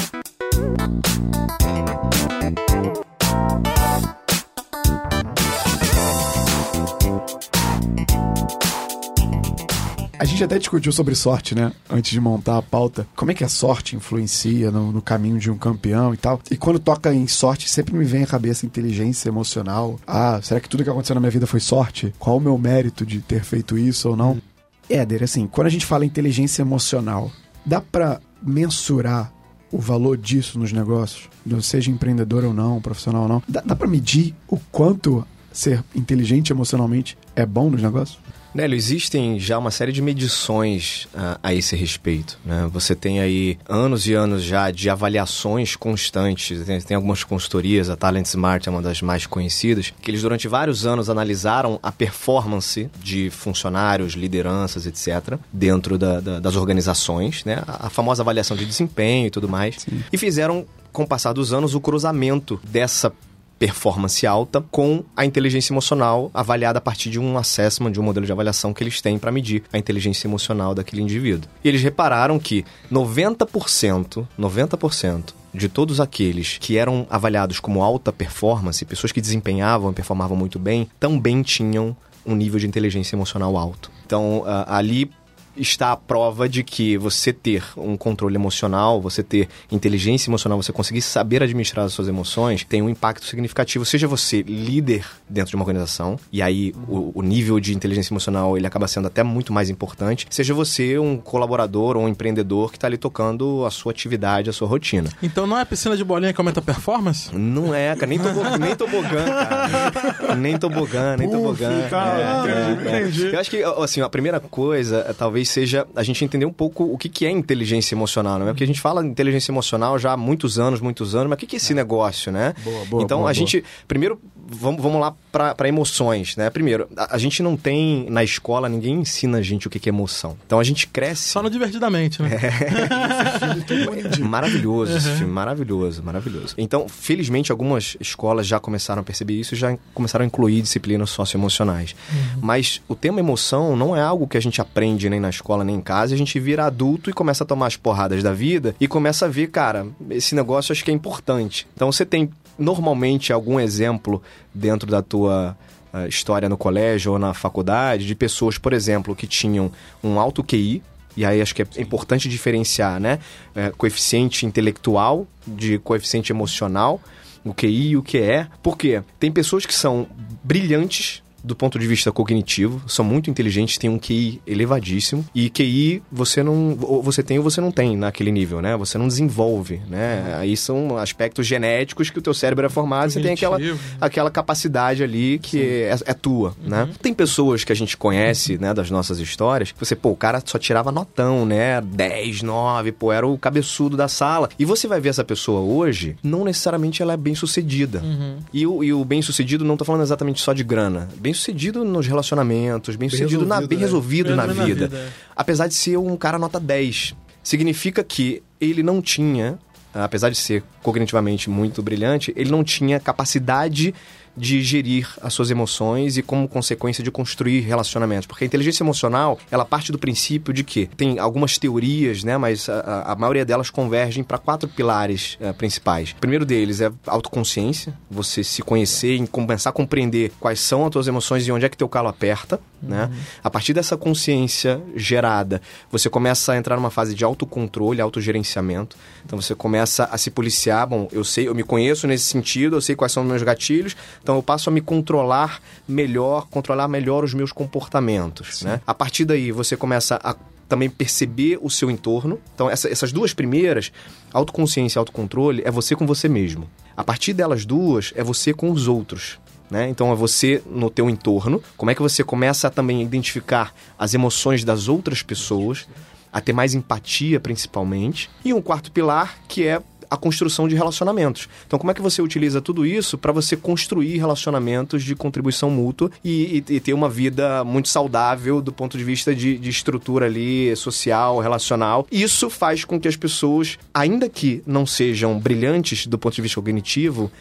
A gente até discutiu sobre sorte, né? Antes de montar a pauta. Como é que a sorte influencia no, no caminho de um campeão e tal. E quando toca em sorte, sempre me vem à cabeça inteligência emocional. Ah, será que tudo que aconteceu na minha vida foi sorte? Qual o meu mérito de ter feito isso ou não? Éder, assim, quando a gente fala inteligência emocional, dá pra mensurar o valor disso nos negócios? Seja empreendedor ou não, profissional ou não. Dá, dá pra medir o quanto ser inteligente emocionalmente é bom nos negócios? Nélio, existem já uma série de medições a, a esse respeito. Né? Você tem aí anos e anos já de avaliações constantes. Tem, tem, algumas consultorias, a Talent Smart é uma das mais conhecidas, que eles durante vários anos analisaram a performance de funcionários, lideranças, etc., dentro da, da, das organizações, né? A, a, famosa avaliação de desempenho e tudo mais. Sim. E fizeram com o passar dos anos, o cruzamento dessa performance alta com a inteligência emocional avaliada a partir de um assessment, de um modelo de avaliação que eles têm para medir a inteligência emocional daquele indivíduo. E eles repararam que 90%, 90% de todos aqueles que eram avaliados como alta performance, pessoas que desempenhavam e performavam muito bem, também tinham um nível de inteligência emocional alto. Então, uh, ali está a prova de que você ter um controle emocional, você ter inteligência emocional, você conseguir saber administrar as suas emoções, tem um impacto significativo. Seja você líder dentro de uma organização, e aí o, o nível de inteligência emocional ele acaba sendo até muito mais importante, seja você um colaborador ou um empreendedor que está ali tocando a sua atividade, a sua rotina. Então não é piscina de bolinha que aumenta a performance? Não é, cara. Nem, tobo, (laughs) nem tobogã, cara. Nem tobogã, nem tobogã. Cara, é, é, é. entendi. Eu acho que, assim, a primeira coisa, talvez seja a gente entender um pouco o que, que é inteligência emocional, não é? Porque a gente fala inteligência emocional já há muitos anos, muitos anos, mas o que, que é esse é. negócio, né? Boa, boa, então boa, a gente, primeiro, vamos, vamos lá para emoções, né? Primeiro, a, a, gente não tem na escola, ninguém ensina a gente o que, que é emoção. Então a gente cresce. Só no divertidamente, né? É. (laughs) maravilhoso esse filme, maravilhoso, maravilhoso. Então, felizmente, algumas escolas já começaram a perceber isso e já começaram a incluir disciplinas socioemocionais. Uhum. Mas o tema emoção não é algo que a gente aprende nem na escola, nem em casa, a gente vira adulto e começa a tomar as porradas da vida e começa a ver, cara, esse negócio acho que é importante. Então você tem normalmente algum exemplo dentro da tua uh, história no colégio ou na faculdade de pessoas, por exemplo, que tinham um alto QI, e aí acho que é importante diferenciar, né? É, coeficiente intelectual de coeficiente emocional, o QI e o QE. Por quê? Tem pessoas que são brilhantes do ponto de vista cognitivo, são muito inteligentes, têm um QI elevadíssimo. E QI você não. Ou você tem ou você não tem naquele nível, né? Você não desenvolve, né? Aí são aspectos genéticos que o teu cérebro é formado, você tem aquela, aquela capacidade ali que é, é, tua, uhum. né? Tem pessoas que a gente conhece, né, das nossas histórias, que você, pô, o cara só tirava notão, né? 10, 9, pô, era o cabeçudo da sala. E você vai ver essa pessoa hoje, não necessariamente ela é bem sucedida. Uhum. E, o, e o bem sucedido não tô falando exatamente só de grana. Bem sucedido nos relacionamentos, bem, bem sucedido resolvido, na, bem é. resolvido na, vida. vida é. Apesar de ser um cara nota 10. Significa que ele não tinha, apesar de ser cognitivamente muito brilhante, ele não tinha capacidade de gerir as suas emoções e como consequência de construir relacionamentos. Porque a inteligência emocional, ela parte do princípio de que tem algumas teorias, né, mas a, a maioria delas convergem para quatro pilares uh, principais. O primeiro deles é autoconsciência, você se conhecer e começar a compreender quais são as suas emoções e onde é que teu calo aperta, né? uhum. né? A partir dessa consciência gerada, você começa a entrar numa fase de autocontrole, autogerenciamento. Então você começa a se policiar, bom, eu sei, eu me conheço nesse sentido, eu sei quais são os meus gatilhos, então eu passo a me controlar melhor, controlar melhor os meus comportamentos, né? A partir daí você começa a também perceber o seu entorno. Então, essa, essas duas primeiras, autoconsciência e autocontrole, é você com você mesmo. A partir delas duas, é você com os outros. Né? Então é você no teu entorno, como é que você começa a também identificar as emoções das outras pessoas, a ter mais empatia principalmente. E um quarto pilar que é a construção de relacionamentos. Então, como é que você utiliza tudo isso para você construir relacionamentos de contribuição mútua e, e, e, ter uma vida muito saudável do ponto de vista de, de estrutura ali social, relacional? Isso faz com que as pessoas, ainda que não sejam brilhantes do ponto de vista cognitivo,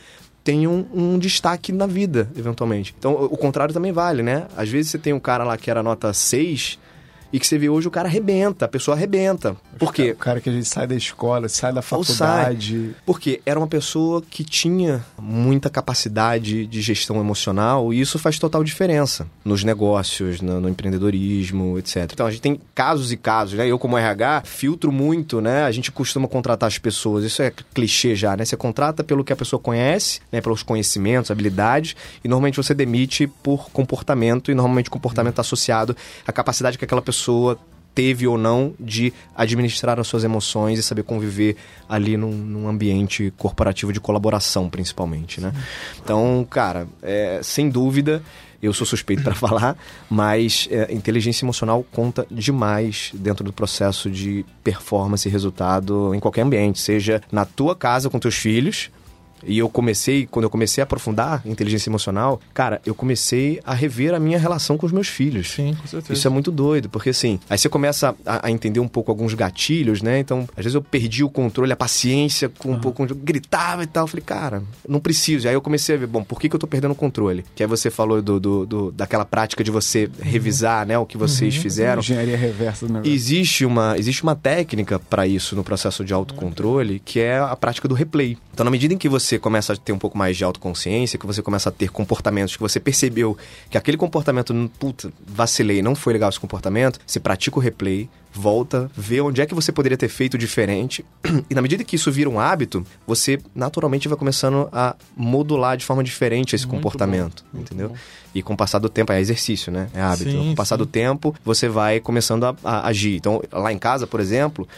tenham um destaque na vida, eventualmente. Então, o contrário também vale, né? Às vezes você tem um cara lá que era nota 6 e que você vê hoje o cara arrebenta, a pessoa arrebenta. Por quê? O cara que a gente sai da escola, sai da faculdade. Sai, porque era uma pessoa que tinha muita capacidade de gestão emocional e isso faz total diferença nos negócios, no, no empreendedorismo, etc. Então a gente tem casos e casos, né? Eu, como RH, filtro muito, né? A gente costuma contratar as pessoas, isso é clichê já, né? Você contrata pelo que a pessoa conhece, né? Pelos conhecimentos, habilidades, e normalmente você demite por comportamento, e normalmente o comportamento está associado à capacidade que aquela pessoa pessoa teve ou não de administrar as suas emoções e saber conviver ali num, num ambiente corporativo de colaboração, principalmente, né? Então, cara, é, sem dúvida eu sou suspeito para (laughs) falar, mas é, inteligência emocional conta demais dentro do processo de performance e resultado em qualquer ambiente, seja na tua casa com teus filhos, e eu comecei, quando eu comecei a aprofundar inteligência emocional, cara, eu comecei a rever a minha relação com os meus filhos. Sim, com certeza. Isso é muito doido, porque assim, aí você começa a, a entender um pouco alguns gatilhos, né? Então, às vezes eu perdi o controle, a paciência, com um pouco, gritava e tal. Eu falei, cara, não preciso. Aí eu comecei a ver, bom, por que, que eu tô perdendo o controle? Que aí você falou do, do, do- daquela prática de você revisar, né, o que vocês fizeram. Engenharia reversa do negócio. Existe uma, existe uma técnica para isso no processo de autocontrole, que é a prática do replay. Então, na medida em que você começa a ter um pouco mais de autoconsciência, que você começa a ter comportamentos que você percebeu que aquele comportamento, hum, puta, vacilei, não foi legal esse comportamento, você pratica o replay, volta, vê onde é que você poderia ter feito diferente. (clears throat) E na medida que isso vira um hábito, você naturalmente vai começando a modular de forma diferente esse comportamento, entendeu? E com o passar do tempo, é exercício, né? É hábito. Sim, com o passar sim. do tempo, você vai começando a, a agir. Então, lá em casa, por exemplo,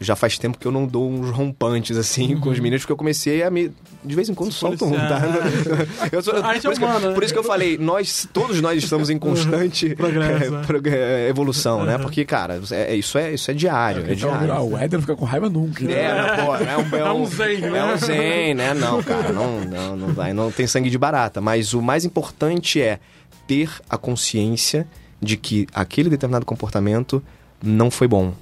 já faz tempo que eu não dou uns rompantes assim com os meninos, porque eu comecei a me. De vez em quando solto um, tá? (laughs) Eu sou- A gente é por, isso que, eu- humano, né? por isso que eu falei, nós, todos nós estamos em constante (laughs) Progresso, é, né? é, evolução, né? Porque, cara, é- é- isso, é, isso é diário. É, Então, diário. ah, o Éder não fica com raiva nunca. né? É, não, pô, é um, É (laughs) um zen, né? É um zen, né? Não, cara, não, não, não, vai, não tem sangue de barata. Mas o mais importante é ter a consciência de que aquele determinado comportamento não foi bom.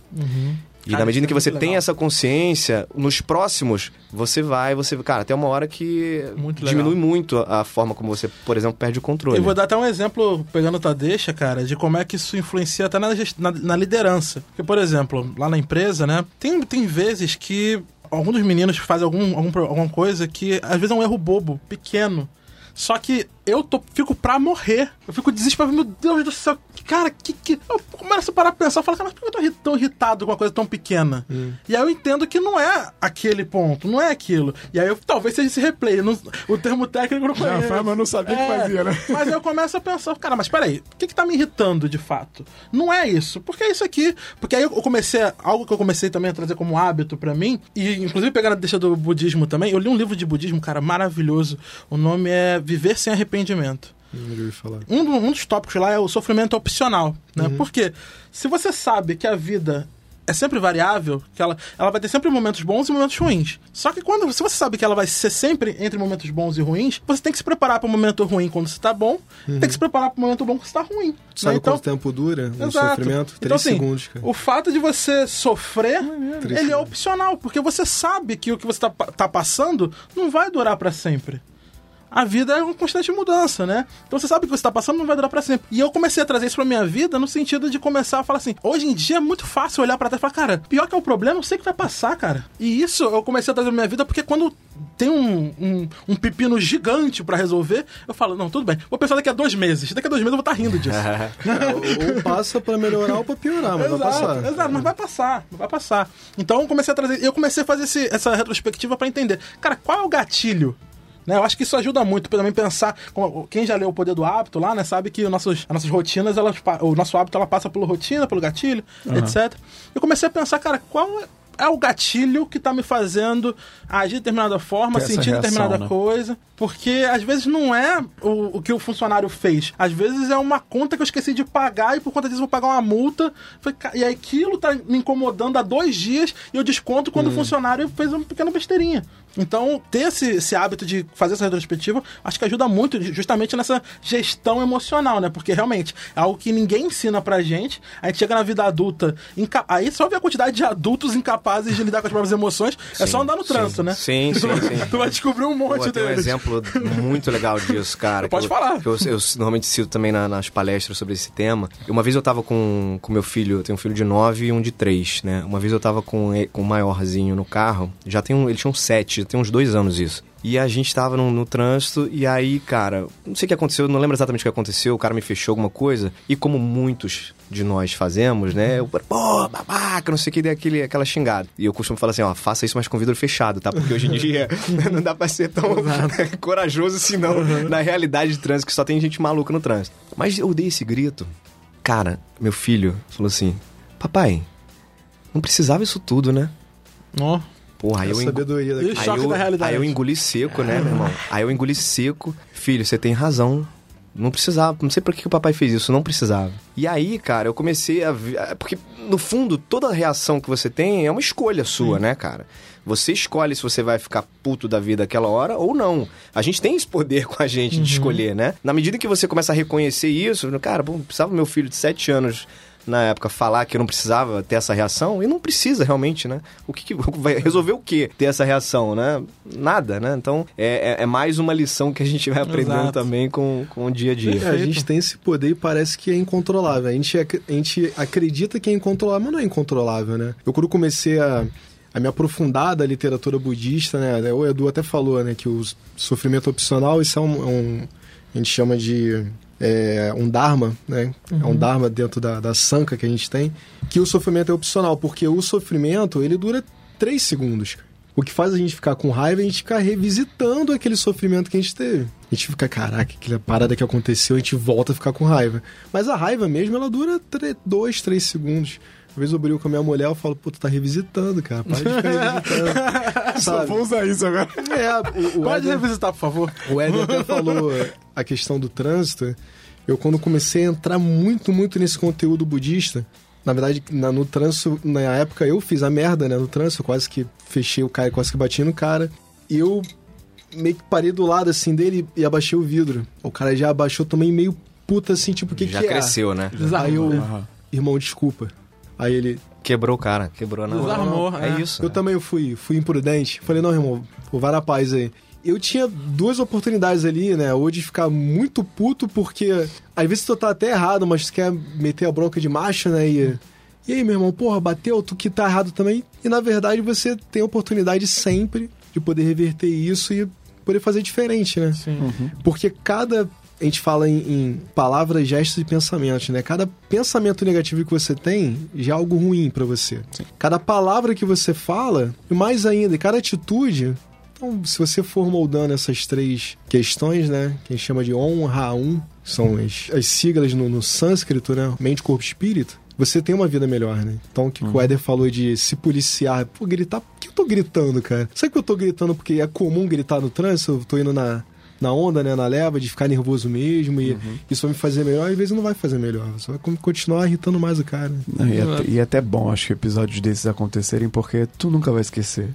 E Cara, na medida isso que é você tem legal. essa consciência, nos próximos, você vai, você. Cara, tem uma hora que Muito diminui muito a a forma como você, por exemplo, perde o controle. Eu vou dar até um exemplo, pegando tua deixa, cara, de como é que isso influencia até na, na, na liderança. Porque, por exemplo, lá na empresa, né, tem, tem vezes que alguns dos meninos fazem algum, algum, alguma coisa que às vezes é um erro bobo, pequeno. Só que eu tô, fico pra morrer. Eu fico desesperado. Meu Deus do céu. Cara, que que. Eu começo a parar pra pensar. Eu falo, cara, mas por que eu tô tão irritado com uma coisa tão pequena? E aí eu entendo que não é aquele ponto, não é aquilo. E aí eu, talvez seja esse replay. não- o termo técnico não conheço. faz, mas não sabia que É, fazia, né? Mas eu começo a pensar, cara, mas peraí, o que que tá me irritando de fato? Não é isso, porque é isso aqui. Porque aí eu comecei, algo que eu comecei também a trazer como hábito pra mim, e inclusive pegando a deixa do budismo também, eu li um livro de budismo, cara, maravilhoso. O nome é Viver Sem Arrependimento. Falar. Um, um dos tópicos lá é o sofrimento opcional, né? Porque se você sabe que a vida é sempre variável, que ela, ela vai ter sempre momentos bons e momentos ruins. Só que quando se você sabe que ela vai ser sempre entre momentos bons e ruins, você tem que se preparar para o momento ruim quando você tá bom, tem que se preparar para o momento bom quando você tá ruim. Sabe né? Então, quanto tempo dura o Exato. sofrimento? Três Então, assim, segundos, cara. O fato de você sofrer, Três ele é opcional, porque você sabe que o que você tá, pa- tá passando não vai durar pra sempre. A vida é uma constante mudança, né? Então você sabe que você tá passando não vai durar pra sempre. E eu comecei a trazer isso pra minha vida no sentido de começar a falar assim: hoje em dia é muito fácil olhar pra trás e falar, cara, pior que é o problema, eu sei que vai passar, cara. E isso eu comecei a trazer pra minha vida porque quando tem um, um, um pepino gigante pra resolver, eu falo, não, tudo bem, vou pensar daqui a dois meses. Daqui a dois meses eu vou estar rindo disso. (laughs) ou, ou passa pra melhorar ou pra piorar, mas vai passar. Exato, mas vai passar, vai passar. Então eu comecei a trazer, eu comecei a fazer esse- essa retrospectiva pra entender, cara, qual é o gatilho? Né, eu acho que isso ajuda muito também pensar. como- quem já leu o poder do hábito lá, né, sabe que os nossos, as nossas rotinas, elas, o nosso hábito ela passa pela rotina, pelo gatilho, etc. Eu comecei a pensar, cara, qual é, é o gatilho que tá me fazendo agir de determinada forma, essa sentir reação, determinada né? coisa. Porque às vezes não é o, o que o funcionário fez. Às vezes é uma conta que eu esqueci de pagar e por conta disso vou pagar uma multa. Falei, "Ca- E aquilo tá me incomodando há dois dias e eu desconto quando o funcionário fez uma pequena besteirinha. Então, ter esse, esse hábito de fazer essa retrospectiva, acho que ajuda muito justamente nessa gestão emocional, né? Porque realmente é algo que ninguém ensina pra gente. A gente chega na vida adulta, inca- aí só ver a quantidade de adultos incapazes de lidar com as próprias emoções. é Sim, só andar no sim. trânsito, né? Sim, sim, (laughs) sim. tu vai descobrir um monte Pô, tem um deles. exemplo muito legal disso, cara. Pode eu, falar. eu, eu normalmente cito também na- nas palestras sobre esse tema. Uma vez eu tava com com meu filho, eu tenho um filho de 9 e um de 3, né? Uma vez eu tava com, com o maiorzinho no carro, já tem um, ele tinha um 7, já tem uns dois anos isso. E a gente tava no, no trânsito, e aí, cara, não sei o que aconteceu, não lembro exatamente o que aconteceu, o cara me fechou alguma coisa, e como muitos de nós fazemos, né? Eu, pô, babaca, não sei o que, dei aquele, aquela xingada. E eu costumo falar assim, ó, faça isso, mas com vidro fechado, tá? Porque hoje em dia (laughs) não dá pra ser tão (laughs) corajoso assim, não, na realidade de trânsito, que só tem gente maluca no trânsito. Mas eu dei esse grito, cara, meu filho falou assim, papai, não precisava isso tudo, né? Ó. Porra, aí É eu, engo-. Isso. Aí eu, aí eu engoli seco, né, meu irmão? Aí eu engoli seco. Filho, você tem razão. Não precisava, não sei por que o papai fez isso, não precisava. E aí, cara, eu comecei a ver. é, Porque, no fundo, toda reação que você tem é uma escolha sua, né, cara? Você escolhe se você vai ficar puto da vida aquela hora ou não. A gente tem esse poder (laughs) com a gente de escolher, né? Na medida que você começa a reconhecer isso, cara, pô, precisava meu filho de 7 anos na época falar que eu não precisava ter essa reação e não precisa realmente, né? O que, que (laughs) vai resolver o que ter essa reação, né? Nada, né? Então é, é- é mais uma lição que a gente vai aprendendo Exato. também com, com o dia a dia. É, a gente tem esse poder e parece que é incontrolável. A gente, a gente acredita que é incontrolável, mas não é incontrolável, né? Eu quando comecei a, a me aprofundar da literatura budista, né? O Edu até falou, né? Que o sofrimento opcional, isso é um... é um- a gente chama de... é, um dharma, né? É um dharma dentro da, da sanka que a gente tem, que o sofrimento é opcional, porque o sofrimento, ele dura três segundos, cara. O que faz a gente ficar com raiva é a gente ficar revisitando aquele sofrimento que a gente teve. A gente fica, caraca, aquela parada que aconteceu, a gente volta a ficar com raiva. Mas a raiva mesmo, ela dura 2, 3 segundos. Às vezes eu brigo com a minha mulher, eu falo, pô, tu tá revisitando, cara. Para de ficar revisitando. (laughs) Só vou usar isso agora. É, o, o Pode Éder- revisitar, por favor. o Éder até (laughs) falou a questão do trânsito. Eu, quando comecei a entrar muito, muito nesse conteúdo budista, na verdade, na- no trânsito, na época eu fiz a merda, né? No trânsito, quase que fechei o cara, quase que bati no cara. E eu meio que parei do lado, assim, dele e abaixei o vidro. O cara já abaixou também meio puta, assim, tipo, o que Já que é? cresceu, né? Aí eu, irmão, desculpa. Aí ele, Quebrou o cara, quebrou na Desarmou, É, é. isso. eu também fui, fui imprudente. Falei, não, irmão, pô, vai na paz aí. Eu tinha duas oportunidades ali, né? Ou de ficar muito puto, porque às vezes tu tá até errado, mas tu quer meter a bronca de macho, né? E, e aí, meu irmão, porra, bateu, tu que tá errado também. E na verdade você tem a oportunidade sempre de poder reverter isso e poder fazer diferente, né? Sim. Porque cada. A gente fala em, em palavras, gestos e pensamentos, né? Cada pensamento negativo que você tem já é algo ruim pra você. Cada palavra que você fala, e mais ainda, e cada atitude. Então, se você for moldando essas três questões, né? Que a gente chama de Om, Ra, Um, são as, as siglas no, no sânscrito, né? Mente, corpo e espírito. Você tem uma vida melhor, né? Então, o que, que o Éder falou de se policiar. Pô, gritar. Por que eu tô gritando, cara? Sabe que eu tô gritando porque é comum gritar no trânsito? Eu tô indo na, na onda, né, na leva, de ficar nervoso mesmo, e isso vai me fazer melhor, às vezes não vai fazer melhor. Você vai con- continuar irritando mais o cara. Não, e, é, até- e é até bom, acho que episódios desses acontecerem, porque tu nunca vai esquecer.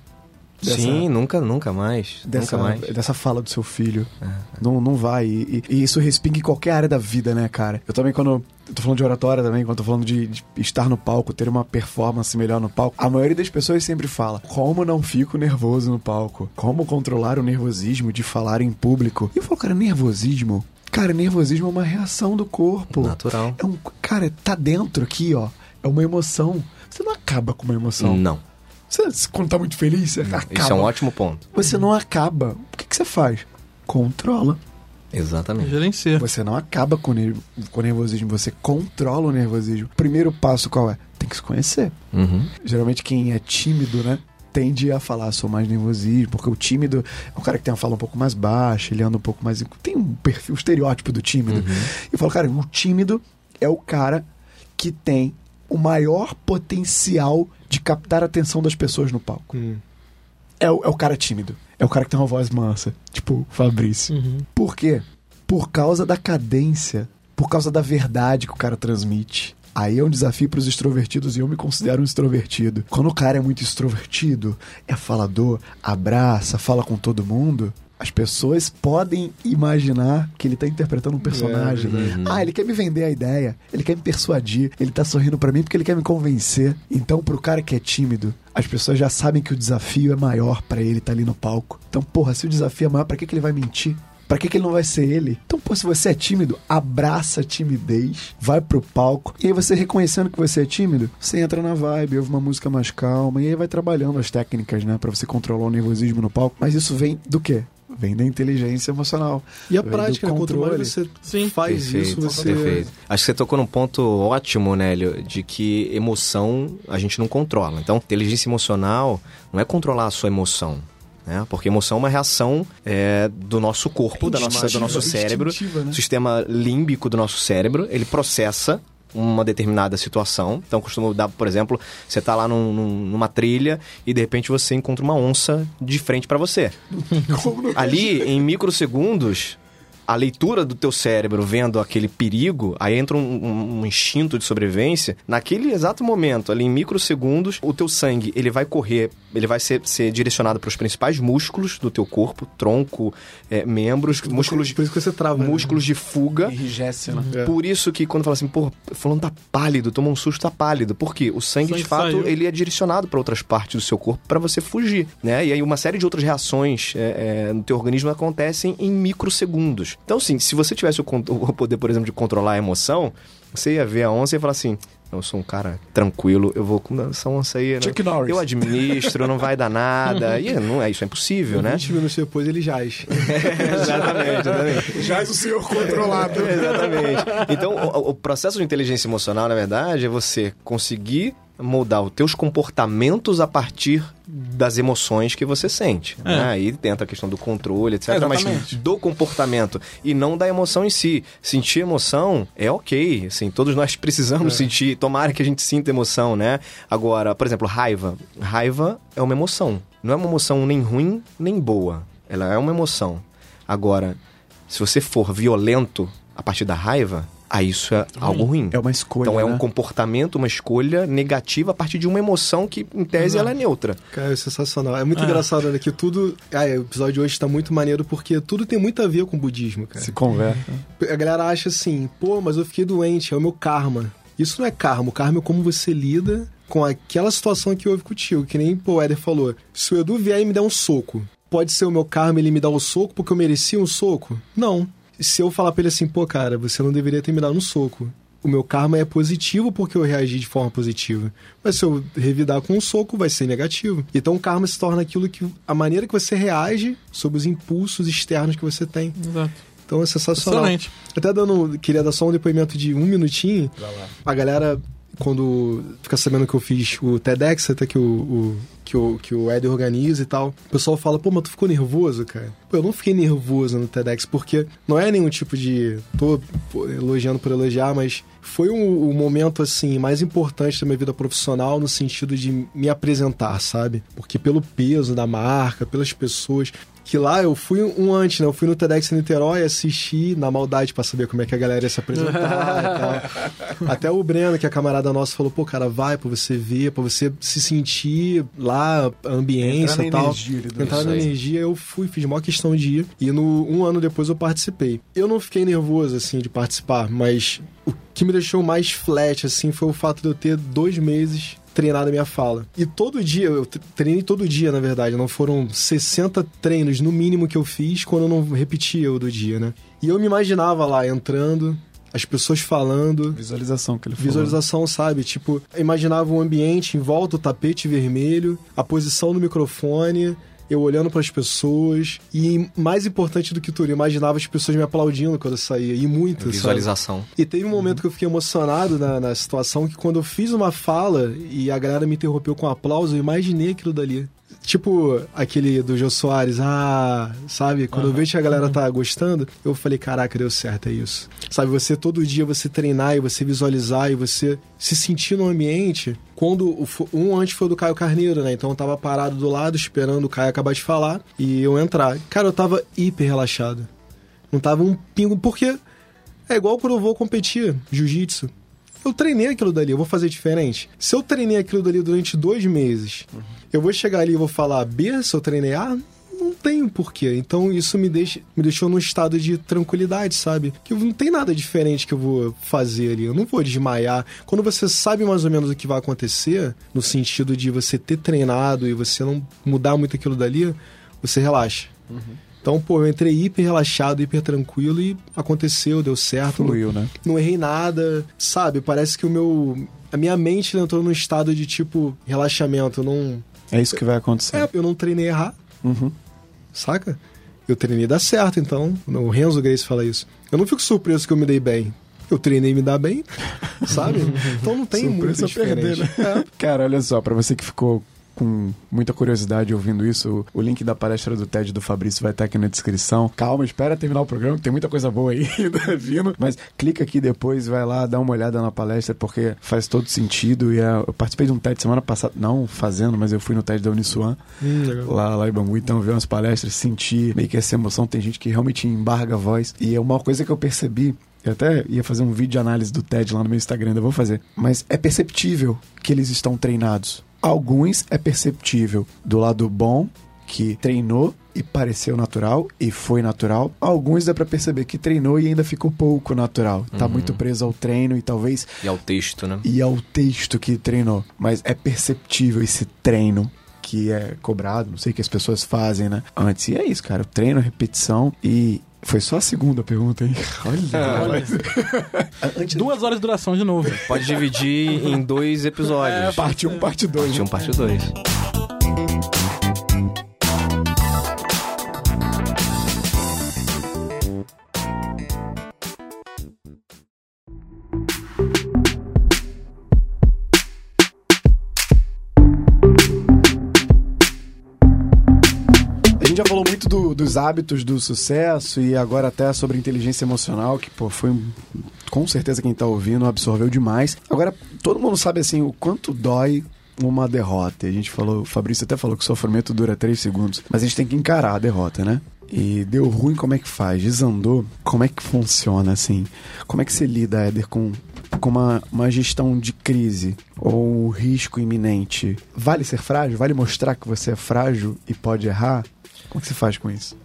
Dessa- Sim, nunca, nunca mais. Dessa, Nunca mais. dessa fala do seu filho. Não, não vai. E, e- e isso respinga em qualquer área da vida, né, cara? Eu também, quando. Eu tô falando de oratória também, quando eu tô falando de, de estar no palco, ter uma performance melhor no palco. A maioria das pessoas sempre fala: como não fico nervoso no palco? Como controlar o nervosismo de falar em público? E eu falo, cara, nervosismo. Cara, nervosismo é uma reação do corpo. Natural. É um, cara, tá dentro aqui, ó. É uma emoção. Você não acaba com uma emoção. Não. Você, quando tá muito feliz, você acaba. Isso é um ótimo ponto. Você não acaba. O que, que você faz? Controla. Exatamente. Gerencia. Você não acaba com, o o nervosismo, você controla o nervosismo. Primeiro passo qual é? Tem que se conhecer. Uhum. Geralmente quem é tímido, né? Tende a falar, sou mais nervosismo, porque o tímido é um cara que tem uma fala um pouco mais baixa, ele anda um pouco mais. Tem um perfil, um estereótipo do tímido. Eu falo, cara, o tímido é o cara que tem o maior potencial de captar a atenção das pessoas no palco. É o, é o cara tímido. É o cara que tem uma voz mansa. Tipo, Fabrício. Por quê? Por causa da cadência. Por causa da verdade que o cara transmite. Aí é um desafio para os extrovertidos e eu me considero um extrovertido. Quando o cara é muito extrovertido, é falador, abraça, fala com todo mundo, as pessoas podem imaginar que ele tá interpretando um personagem. ah, ele quer me vender a ideia, ele quer me persuadir, ele tá sorrindo para mim porque ele quer me convencer. Então, pro cara que é tímido, as pessoas já sabem que o desafio é maior para ele estar ali no palco. Então, porra, se o desafio é maior, pra que, que ele vai mentir? Pra que, que ele não vai ser ele? Então, pô, se você é tímido, abraça a timidez, vai pro palco, e aí você reconhecendo que você é tímido, você entra na vibe, ouve uma música mais calma, e aí vai trabalhando as técnicas, né, pra você controlar o nervosismo no palco. Mas isso vem do quê? Vem da inteligência emocional. E a prática, né? Quanto mais você Sim. faz isso, Perfeito, você. perfeito. Acho que você tocou num ponto ótimo, Nélio, de que emoção a gente não controla. Então, inteligência emocional não é controlar a sua emoção. Né? Porque emoção é uma reação é, do nosso corpo, da nossa, do nosso Instintiva, cérebro, né? sistema límbico do nosso cérebro, ele processa uma determinada situação. Então, costumo dar, por exemplo, você tá lá num- num- numa trilha e de repente você encontra uma onça de frente para você. Ali, em microsegundos, a leitura do teu cérebro vendo aquele perigo, aí entra um, um- um instinto de sobrevivência. Naquele exato momento, ali em microsegundos, o teu sangue ele vai correr, ele vai ser, ser direcionado para os principais músculos do teu corpo, tronco, é, membros, músculos, Por isso que você trava. né? músculos de fuga. Enrijece, né? É. Por isso que quando fala assim, pô, falando tá pálido, tomou um susto, tá pálido. Por quê? O sangue, sangue de fato, saiu. ele é direcionado para outras partes do seu corpo para você fugir, né? E aí uma série de outras reações é, é, no teu organismo acontecem em microsegundos. Então, assim, se você tivesse o, o poder, por exemplo, de controlar a emoção, você ia ver a onça e ia falar assim... Eu sou um cara tranquilo, eu vou com essa onça aí. né? Chuck Norris. Eu administro, não vai dar nada. (laughs) E não é isso, é impossível, né? 20 minutos depois ele jaz. (laughs) exatamente, exatamente. (laughs) Já é o senhor controlado. Exatamente. Então, o, o processo de inteligência emocional, na verdade, é você conseguir moldar os teus comportamentos a partir das emoções que você sente. É. Né? Aí entra a questão do controle, etc. É, mas exatamente. do comportamento e não da emoção em si. Sentir emoção é ok. Assim, todos nós (laughs) precisamos sentir. Tomara que a gente sinta emoção, né? Agora, por exemplo, raiva. Raiva é uma emoção. Não é uma emoção nem ruim, nem boa. Ela é uma emoção. Agora, se você for violento a partir da raiva, aí isso é algo ruim. É uma escolha, Então é né? um comportamento, uma escolha negativa a partir de uma emoção que, em tese, ela é neutra. Cara, é sensacional. É muito É. engraçado, né? Que tudo. Ah, o episódio de hoje tá muito maneiro porque tudo tem muito a ver com o budismo, cara. Se conversa. A galera acha assim, pô, mas eu fiquei doente, é o meu karma. Isso não é karma, o karma é como você lida com aquela situação que houve contigo. Que nem pô, o Éder falou. Se o Edu vier e me der um soco, pode ser o meu karma ele me dar o soco porque eu merecia um soco? Não. Se eu falar pra ele assim, pô, cara, você não deveria ter me dado um soco. O meu karma é positivo porque eu reagi de forma positiva. Mas se eu revidar com um soco, vai ser negativo. Então o karma se torna aquilo que. a maneira que você reage sobre os impulsos externos que você tem. Exato. Então é sensacional. Excelente. Até dando. Queria dar só um depoimento de um minutinho. A galera, quando fica sabendo que eu fiz o TEDx, até que o. o- que o, que o Ed organiza e tal. O pessoal fala, pô, mas tu ficou nervoso, cara? Pô, eu não fiquei nervoso no TEDx, porque não é nenhum tipo de. tô elogiando por elogiar, mas foi o, o momento, assim, mais importante da minha vida profissional no sentido de me apresentar, sabe? Porque pelo peso da marca, pelas pessoas. Que lá eu fui um antes, né? Eu fui no TEDx Niterói, assisti na maldade pra saber como é que a galera ia se apresentar e tal. (laughs) Até o Breno, que é camarada nosso, falou: pô, cara, vai pra você ver, pra você se sentir lá, a ambiência e tal. energia Entrar na energia, eu fui, fiz maior questão de ir. E no, um ano depois eu participei. Eu não fiquei nervoso, assim, de participar, mas o que me deixou mais flat, assim, foi o fato de eu ter dois meses treinado a minha fala. E todo dia, eu tre- treinei todo dia, na verdade. Não foram 60 treinos no mínimo que eu fiz quando eu não repetia o do dia, né? E eu me imaginava lá entrando, as pessoas falando, Visualização que ele falou. Visualização, sabe? Tipo, eu imaginava um ambiente em volta, o tapete vermelho, a posição do microfone, eu olhando pras pessoas. E mais importante do que tudo, eu imaginava as pessoas me aplaudindo quando eu saía. E muito, sabe? Visualização. E teve um momento que eu fiquei emocionado na, na situação que quando eu fiz uma fala e a galera me interrompeu com um aplauso, eu imaginei aquilo dali. Tipo aquele do Jô Soares, ah, sabe? Quando eu vejo que a galera tá gostando, eu falei, caraca, deu certo, é isso. Sabe, você todo dia você treinar e você visualizar e você se sentir no ambiente. Quando um antes foi do Caio Carneiro, né? Então eu tava parado do lado esperando o Caio acabar de falar e eu entrar. Cara, eu tava hiper relaxado. Não tava um pingo, porque é igual quando eu vou competir jiu-jitsu. Eu treinei aquilo dali, eu vou fazer diferente. Se eu treinei aquilo dali durante dois meses, eu vou chegar ali e vou falar B, se eu treinei A, não tenho porquê. Então isso me, deixa, me deixou num estado de tranquilidade, sabe? Que não tem nada diferente que eu vou fazer ali. Eu não vou desmaiar. Quando você sabe mais ou menos o que vai acontecer, no sentido de você ter treinado e você não mudar muito aquilo dali, você relaxa. Então, pô, eu entrei hiper relaxado, hiper tranquilo e aconteceu, deu certo. Fluiu, né? Não errei nada, sabe? Parece que o meu. A minha mente entrou num estado de tipo relaxamento. Não. É isso que vai acontecer. É, eu não treinei errar, Uhum. saca? Eu treinei dar certo, então. O Renzo Grace fala isso. Eu não fico surpreso que eu me dei bem. Eu treinei me dar bem, (laughs) sabe? Então não tem muito Surpresa diferente. perder, né? Cara, olha só, pra você que ficou com muita curiosidade ouvindo isso, o link da palestra do TED do Fabrício vai estar aqui na descrição. Calma, espera terminar o programa, que tem muita coisa boa aí (laughs) vindo. Mas clica aqui depois, vai lá, dá uma olhada na palestra, porque faz todo sentido. E é, eu participei de um TED semana passada, não fazendo, mas eu fui no TED da Uniswan, Hum, lá, lá em Bangu. Então, ver umas palestras, sentir meio que essa emoção. Tem gente que realmente embarga a voz. E é uma coisa que eu percebi eu até ia fazer um vídeo de análise do TED lá no meu Instagram, ainda vou fazer. Mas é perceptível que eles estão treinados. Alguns é perceptível do lado bom, que treinou e pareceu natural e foi natural. Alguns dá pra perceber que treinou e ainda ficou pouco natural. Tá muito preso ao treino e talvez E ao texto, né? e ao texto que treinou. Mas é perceptível esse treino que é cobrado, não sei o que as pessoas fazem, né? Antes. E é isso, cara. Treino, repetição e. Foi só a segunda pergunta, hein? (laughs) Olha, Olha, (laughs) Antes duas horas de duração de novo. Pode dividir em dois episódios. parte 1, parte 2. Parte 1, parte 2. Do- dos hábitos do sucesso e agora até sobre inteligência emocional, que pô, foi com certeza quem tá ouvindo absorveu demais. Agora, todo mundo sabe assim o quanto dói uma derrota. A gente falou, o Fabrício até falou que o sofrimento dura três segundos, mas a gente tem que encarar a derrota, né? E deu ruim, como é que faz? Desandou, como é que funciona assim? Como é que você lida, Éder, com, com uma, uma gestão de crise ou um risco iminente? Vale ser frágil? Vale mostrar que você é frágil e pode errar? Como que você faz com isso?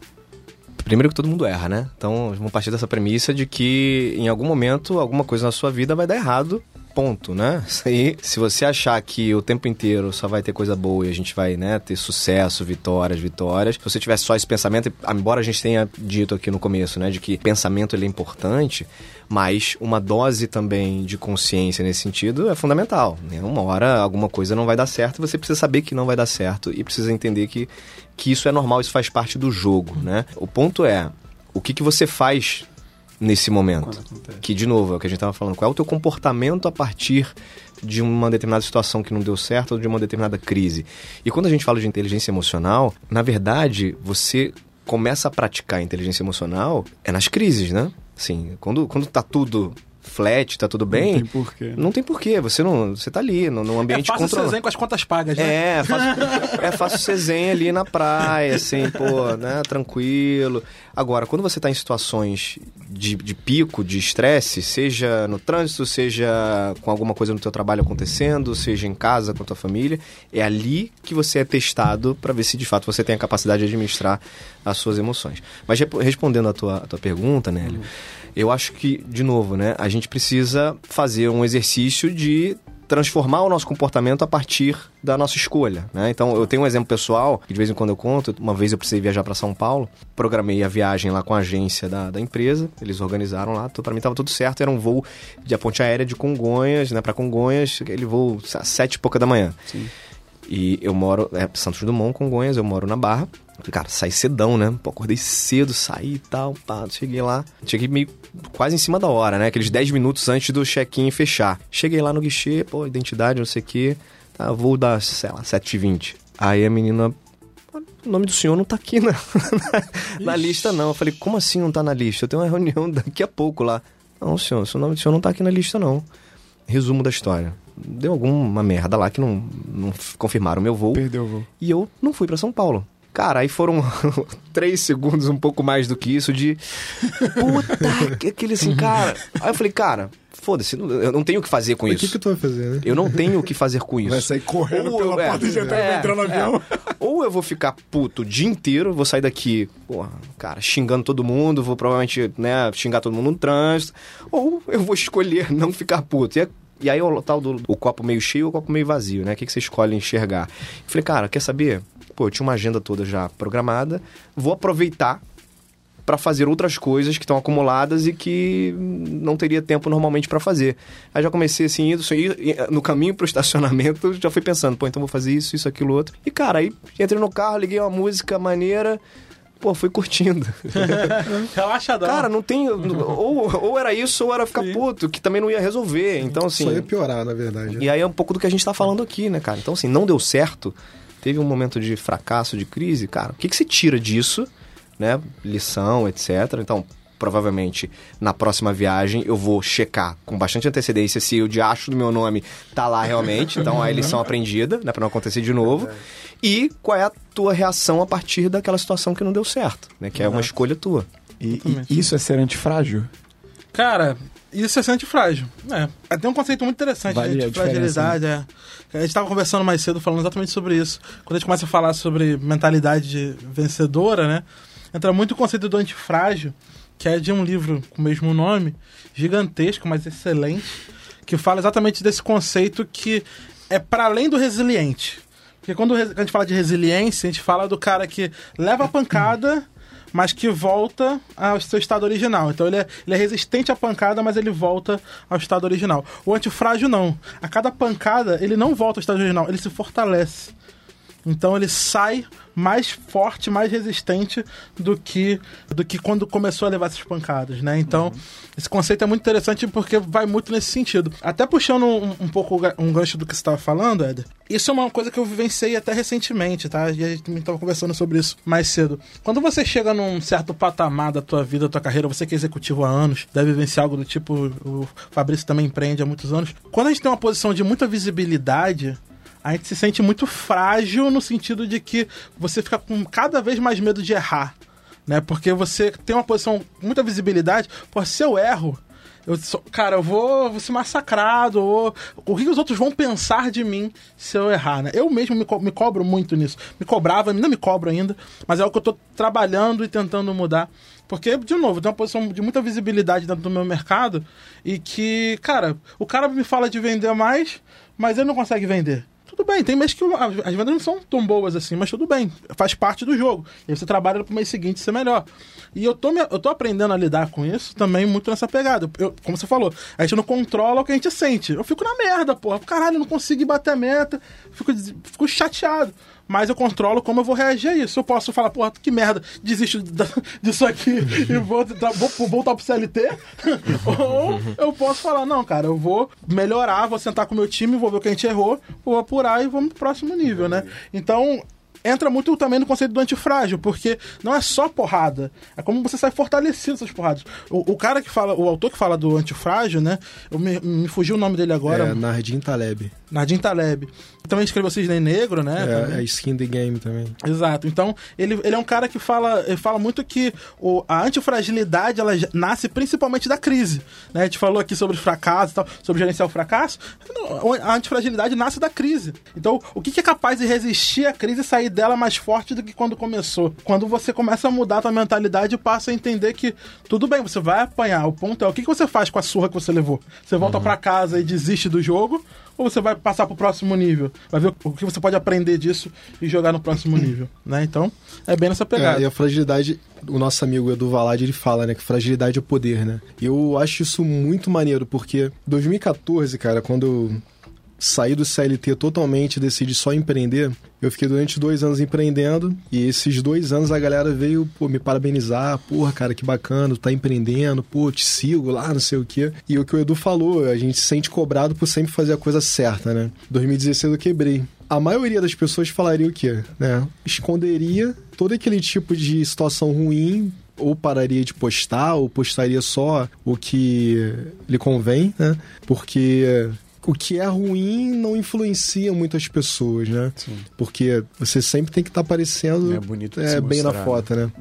Primeiro que todo mundo erra, né? Então, vamos partir dessa premissa de que em algum momento alguma coisa na sua vida vai dar errado. Ponto, né? Isso aí, se você achar que o tempo inteiro só vai ter coisa boa e a gente vai, né, ter sucesso, vitórias, vitórias. Se você tivesse só esse pensamento, embora a gente tenha dito aqui no começo, né, de que pensamento ele é importante, mas uma dose também de consciência nesse sentido é fundamental. Né? Uma hora alguma coisa não vai dar certo você precisa saber que não vai dar certo e precisa entender que, que isso é normal, isso faz parte do jogo, né? O ponto é, o que, que você faz nesse momento? Que, de novo, é o que a gente estava falando. Qual é o teu comportamento a partir de uma determinada situação que não deu certo ou de uma determinada crise? E quando a gente fala de inteligência emocional, na verdade, você começa a praticar inteligência emocional é nas crises, né? Assim, quando, quando tá tudo flat, tá tudo bem... Não tem porquê. Não tem porquê, você não, você tá ali no, num É ambiente fácil controlado. ser zen com as contas pagas, né? É, fácil, é fácil ser zen ali na praia, assim, pô, né, tranquilo. Agora, quando você tá em situações de, de pico, de estresse, seja no trânsito, seja com alguma coisa no teu trabalho acontecendo, seja em casa com a tua família, é ali que você é testado para ver se de fato você tem a capacidade de administrar as suas emoções. Mas respondendo a tua, a tua pergunta, Nélio, eu acho que, de novo, né, a gente precisa fazer um exercício de transformar o nosso comportamento a partir da nossa escolha, né? Então, eu tenho um exemplo pessoal, que de vez em quando eu conto. Uma vez eu precisei viajar para São Paulo, programei a viagem lá com a agência da, da empresa, eles organizaram lá, para mim tava tudo certo, era um voo de a ponte aérea de Congonhas, né, para Congonhas, aquele voo às sete e pouca da manhã. E eu moro, é Santos Dumont, Congonhas, eu moro na Barra. Falei, Cara, saí cedão, né? Pô, acordei cedo, saí e tal, pá, cheguei lá. Cheguei meio quase em cima da hora, né? Aqueles 10 minutos antes do check-in fechar. Cheguei lá no guichê, pô, identidade, não sei o quê. Tá, vou dar, sei lá, 7h20. Aí a menina, o nome do senhor não tá aqui na, (laughs) na lista, não. Eu falei, como assim não tá na lista? Eu tenho uma reunião daqui a pouco lá. Não, senhor, o nome do senhor não tá aqui na lista, não. Resumo da história. Deu alguma merda lá que não, não confirmaram o meu voo. Perdeu o voo. E eu não fui pra São Paulo. Cara, aí foram (laughs) três segundos, um pouco mais do que isso, de. Puta, que- aquele assim, cara. Aí eu falei, cara, foda-se, eu não tenho o que fazer com O isso. que, que tu vai fazer, né? Eu não tenho o que fazer com isso. Vai sair correndo Ou pela eu- porta de entrada e vai entrar no avião. Ou eu vou ficar puto o dia inteiro, vou sair daqui, porra, cara, xingando todo mundo, vou provavelmente, né, xingar todo mundo no trânsito. Ou eu vou escolher não ficar puto. E, é- e aí o tal do o copo meio cheio ou o copo meio vazio, né? O que, que você escolhe enxergar? Eu falei, cara, quer saber? Pô, eu tinha uma agenda toda já programada, vou aproveitar para fazer outras coisas que estão acumuladas e que não teria tempo normalmente para fazer. Aí já comecei assim, indo, no caminho pro (laughs) estacionamento, já fui pensando, pô, então vou fazer isso, isso, aquilo, outro. E cara, aí entrei no carro, liguei uma música maneira, Pô, fui curtindo. (laughs) Relaxadão. Cara, não tem. Ou, ou era isso, ou era ficar Sim. puto, que também não ia resolver. Então, assim. Só ia piorar, na verdade. E aí é um pouco do que a gente tá falando aqui, né, cara? Então, assim, não deu certo, teve um momento de fracasso, de crise, cara. O que, que se tira disso, né? Lição, etc. Então, provavelmente, na próxima viagem, eu vou checar com bastante antecedência se o diacho do meu nome tá lá realmente. (laughs) Então, a lição aprendida, né? Pra não acontecer de novo. E qual é a tua reação a partir daquela situação que não deu certo, né? Que é uma escolha tua. E, e isso é ser antifrágil? Cara, isso é ser antifrágil. É. Tem um conceito muito interessante Vale de antifragilidade. É. A gente estava conversando mais cedo falando exatamente sobre isso. Quando a gente começa a falar sobre mentalidade de vencedora, né? Entra muito o conceito do antifrágil, que é de um livro com o mesmo nome, gigantesco, mas excelente, que fala exatamente desse conceito que é para além do resiliente. Porque quando a gente fala de resiliência, a gente fala do cara que leva a pancada, mas que volta ao seu estado original. Então ele é, ele é resistente à pancada, mas ele volta ao estado original. O antifrágil não. A cada pancada, ele não volta ao estado original, ele se fortalece. Então ele sai mais forte, mais resistente do que do que quando começou a levar essas pancadas, né? Então, esse conceito é muito interessante porque vai muito nesse sentido. Até puxando um, um pouco um gancho do que você estava falando, Éder, isso é uma coisa que eu vivenciei até recentemente, tá? E a gente estava conversando sobre isso mais cedo. Quando você chega num certo patamar da tua vida, da tua carreira, você que é executivo há anos, deve vivenciar algo do tipo, o Fabrício também empreende há muitos anos. Quando a gente tem uma posição de muita visibilidade, a gente se sente muito frágil no sentido de que você fica com cada vez mais medo de errar, né? Porque você tem uma posição muita visibilidade, pô, se eu erro, eu sou- cara, eu vou, vou ser massacrado, ou o que os outros vão pensar de mim se eu errar, né? Eu mesmo me, co- me cobro muito nisso. Me cobrava, ainda me cobro ainda, mas é o que eu tô trabalhando e tentando mudar. Porque, de novo, tem uma posição de muita visibilidade dentro do meu mercado e que, cara, o cara me fala de vender mais, mas ele não consegue vender. Tudo bem, tem mês que as as vendas não são tão boas assim, mas tudo bem, faz parte do jogo. E aí você trabalha pro mês seguinte ser melhor. E eu tô, eu tô aprendendo a lidar com isso também muito nessa pegada. Eu, como você falou, a gente não controla o que a gente sente. Eu fico na merda, porra. Caralho, não consigo bater a meta, fico, fico chateado. Mas eu controlo como eu vou reagir a isso. Eu posso falar, porra, que merda, desisto (laughs) disso aqui e vou, vou voltar pro CLT. (laughs) Ou eu posso falar, não, cara, eu vou melhorar, vou sentar com o meu time, vou ver o que a gente errou, vou apurar e vamos pro próximo nível, né? Então, entra muito também no conceito do antifrágil, porque não é só porrada, é como você sai fortalecido dessas porradas. O, o cara que fala, o autor que fala do antifrágil, né? Eu me, me fugiu o nome dele agora, É, Nardim Taleb. Nadim Taleb. Também escreveu Cisne Negro, né? É, é skin the game também. Exato. Então, ele, ele é um cara que fala, ele fala muito que o, a antifragilidade ela nasce principalmente da crise. Né? A gente falou aqui sobre fracasso e tal, sobre gerenciar o fracasso. A antifragilidade nasce da crise. Então, o que que é capaz de resistir à crise e sair dela mais forte do que quando começou? Quando você começa a mudar a tua mentalidade e passa a entender que tudo bem, você vai apanhar. O ponto é o que, que você faz com a surra que você levou? Você volta pra casa e desiste do jogo? Ou você vai passar pro próximo nível? Vai ver o que você pode aprender disso e jogar no próximo nível, (coughs) né? Então, é bem nessa pegada. É, e a fragilidade, o nosso amigo Edu Valade, ele fala, né, que fragilidade é poder, né? E eu acho isso muito maneiro, porque 2014, cara, quando eu saí do CLT totalmente e decidi só empreender, eu fiquei durante dois anos empreendendo e esses dois anos a galera veio pô, me parabenizar, porra, cara, que bacana, tá empreendendo, pô, te sigo lá, não sei o quê. E o que o Edu falou, a gente se sente cobrado por sempre fazer a coisa certa, né? 2016 eu quebrei. A maioria das pessoas falaria o quê? Né? Esconderia todo aquele tipo de situação ruim ou pararia de postar, ou postaria só o que lhe convém, né? Porque o que é ruim não influencia muito as pessoas, né? Sim. Porque você sempre tem que estar aparecendo É bonito é, bem na mostrar, foto, né?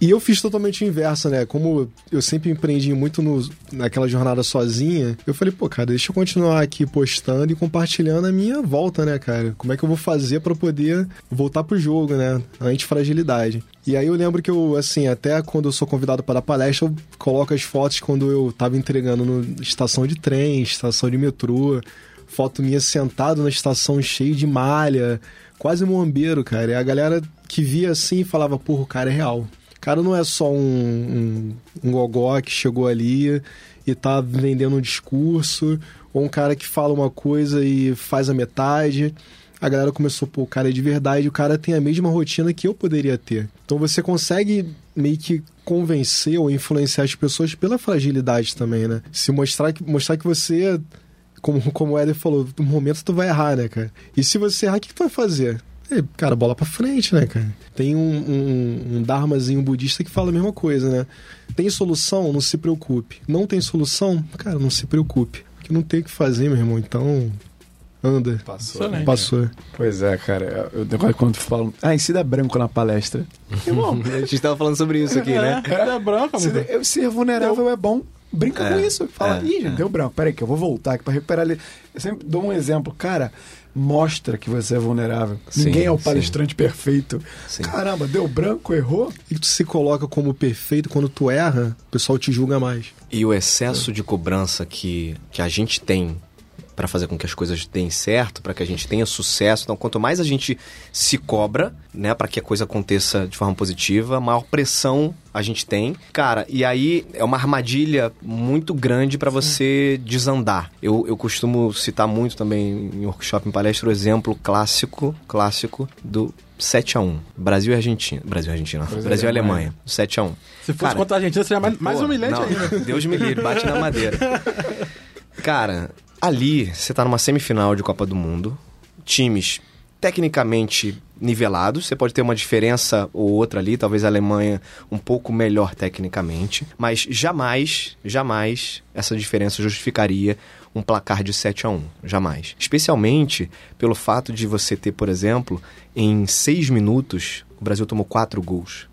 E eu fiz totalmente o inverso, né? Como eu sempre empreendi muito no, naquela jornada sozinha, eu falei, pô, cara, deixa eu continuar aqui postando e compartilhando a minha volta, né, cara? Como é que eu vou fazer pra poder voltar pro jogo, né? Antifragilidade. E aí eu lembro que eu, assim, até quando eu sou convidado para dar palestra, eu coloco as fotos quando eu tava entregando no estação de trem, estação de metrô, foto minha sentado na estação cheio de malha, quase mombeiro, cara. E a galera que via assim falava, porra, o cara é real. Cara não é só um, um, um gogó que chegou ali e tá vendendo um discurso, ou um cara que fala uma coisa e faz a metade. a galera começou, pô, o cara é de verdade, o cara tem a mesma rotina que eu poderia ter. Então você consegue meio que convencer ou influenciar as pessoas pela fragilidade também, né? Se mostrar que, mostrar que você, como, como o Éder falou, no momento tu vai errar, né, cara? E se você errar, o que, que tu vai fazer? É, cara, bola pra frente, né, cara? Tem um, um, um dharmazinho budista que fala a mesma coisa, né? Tem solução? Não se preocupe. Não tem solução? Cara, não se preocupe. Porque não tem o que fazer, meu irmão. Então, anda. Passou. Excelente. Passou. Pois é, cara. Eu, eu, quando falam. Ah, ensina branco na palestra. Irmão, (laughs) A gente tava falando sobre isso aqui, né? É, é branca, se, eu ser vulnerável é bom. Brinca É, com isso. Fala, é, ih, gente, deu branco. Peraí, que eu vou voltar aqui pra recuperar ali. Eu sempre dou um exemplo. Cara, mostra que você é vulnerável. Sim, Ninguém é o sim. palestrante perfeito. Sim. Caramba, deu branco, errou. E tu se coloca como perfeito, quando tu erra, o pessoal te julga mais. E o excesso de cobrança que, que a gente tem para fazer com que as coisas deem certo, para que a gente tenha sucesso. Então, quanto mais a gente se cobra, né, para que a coisa aconteça de forma positiva, maior pressão a gente tem. Cara, e aí é uma armadilha muito grande para você desandar. Eu, eu costumo citar muito também em workshop, em palestra, o exemplo clássico, clássico do 7 a 1 Brasil e Argentina. Brasil e Argentina. Brasil e Brasil e Alemanha. Alemanha. 7 a 1 Se fosse Cara, contra a Argentina, seria mais, mais humilhante não, ainda. Deus me livre, bate na madeira. (laughs) Cara, ali você tá numa semifinal de Copa do Mundo, times tecnicamente nivelados, você pode ter uma diferença ou outra ali, talvez a Alemanha um pouco melhor tecnicamente, mas jamais, jamais essa diferença justificaria um placar de 7 a 1 jamais. Especialmente pelo fato de você ter, por exemplo, em seis minutos, o Brasil tomou quatro gols.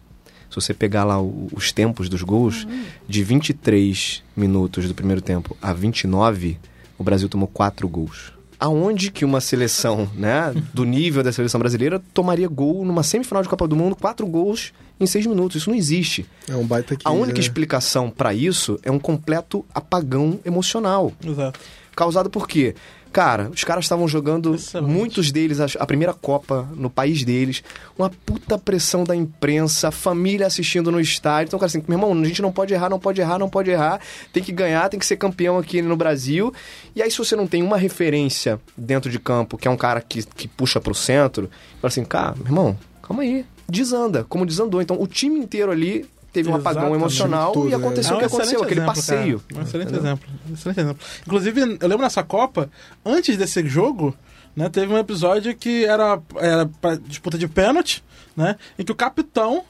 Se você pegar lá os tempos dos gols, de 23 minutos do primeiro tempo a 29, o Brasil tomou quatro gols. Aonde que uma seleção, né, do nível da seleção brasileira tomaria gol numa semifinal de Copa do Mundo, quatro gols em seis minutos? Isso não existe. É um baita que. A única né? explicação para isso é um completo apagão emocional. Exato. Causado por quê? Cara, os caras estavam jogando, Excelente. muitos deles, a, a primeira Copa no país deles, uma puta pressão da imprensa, a família assistindo no estádio. Então, cara, assim, meu irmão, a gente não pode errar, não pode errar, não pode errar, tem que ganhar, tem que ser campeão aqui no Brasil. E aí, se você não tem uma referência dentro de campo, que é um cara que, que puxa pro centro, fala assim, cara, meu irmão, calma aí, desanda, como desandou. Então, o time inteiro ali teve um apagão Exatamente. emocional Todo, e aconteceu o que aconteceu, excelente aquele exemplo, passeio. cara. Um excelente exemplo. Excelente exemplo. Inclusive, eu lembro nessa Copa, antes desse jogo, né, teve um episódio que era, era pra disputa de pênalti, né? Em que o capitão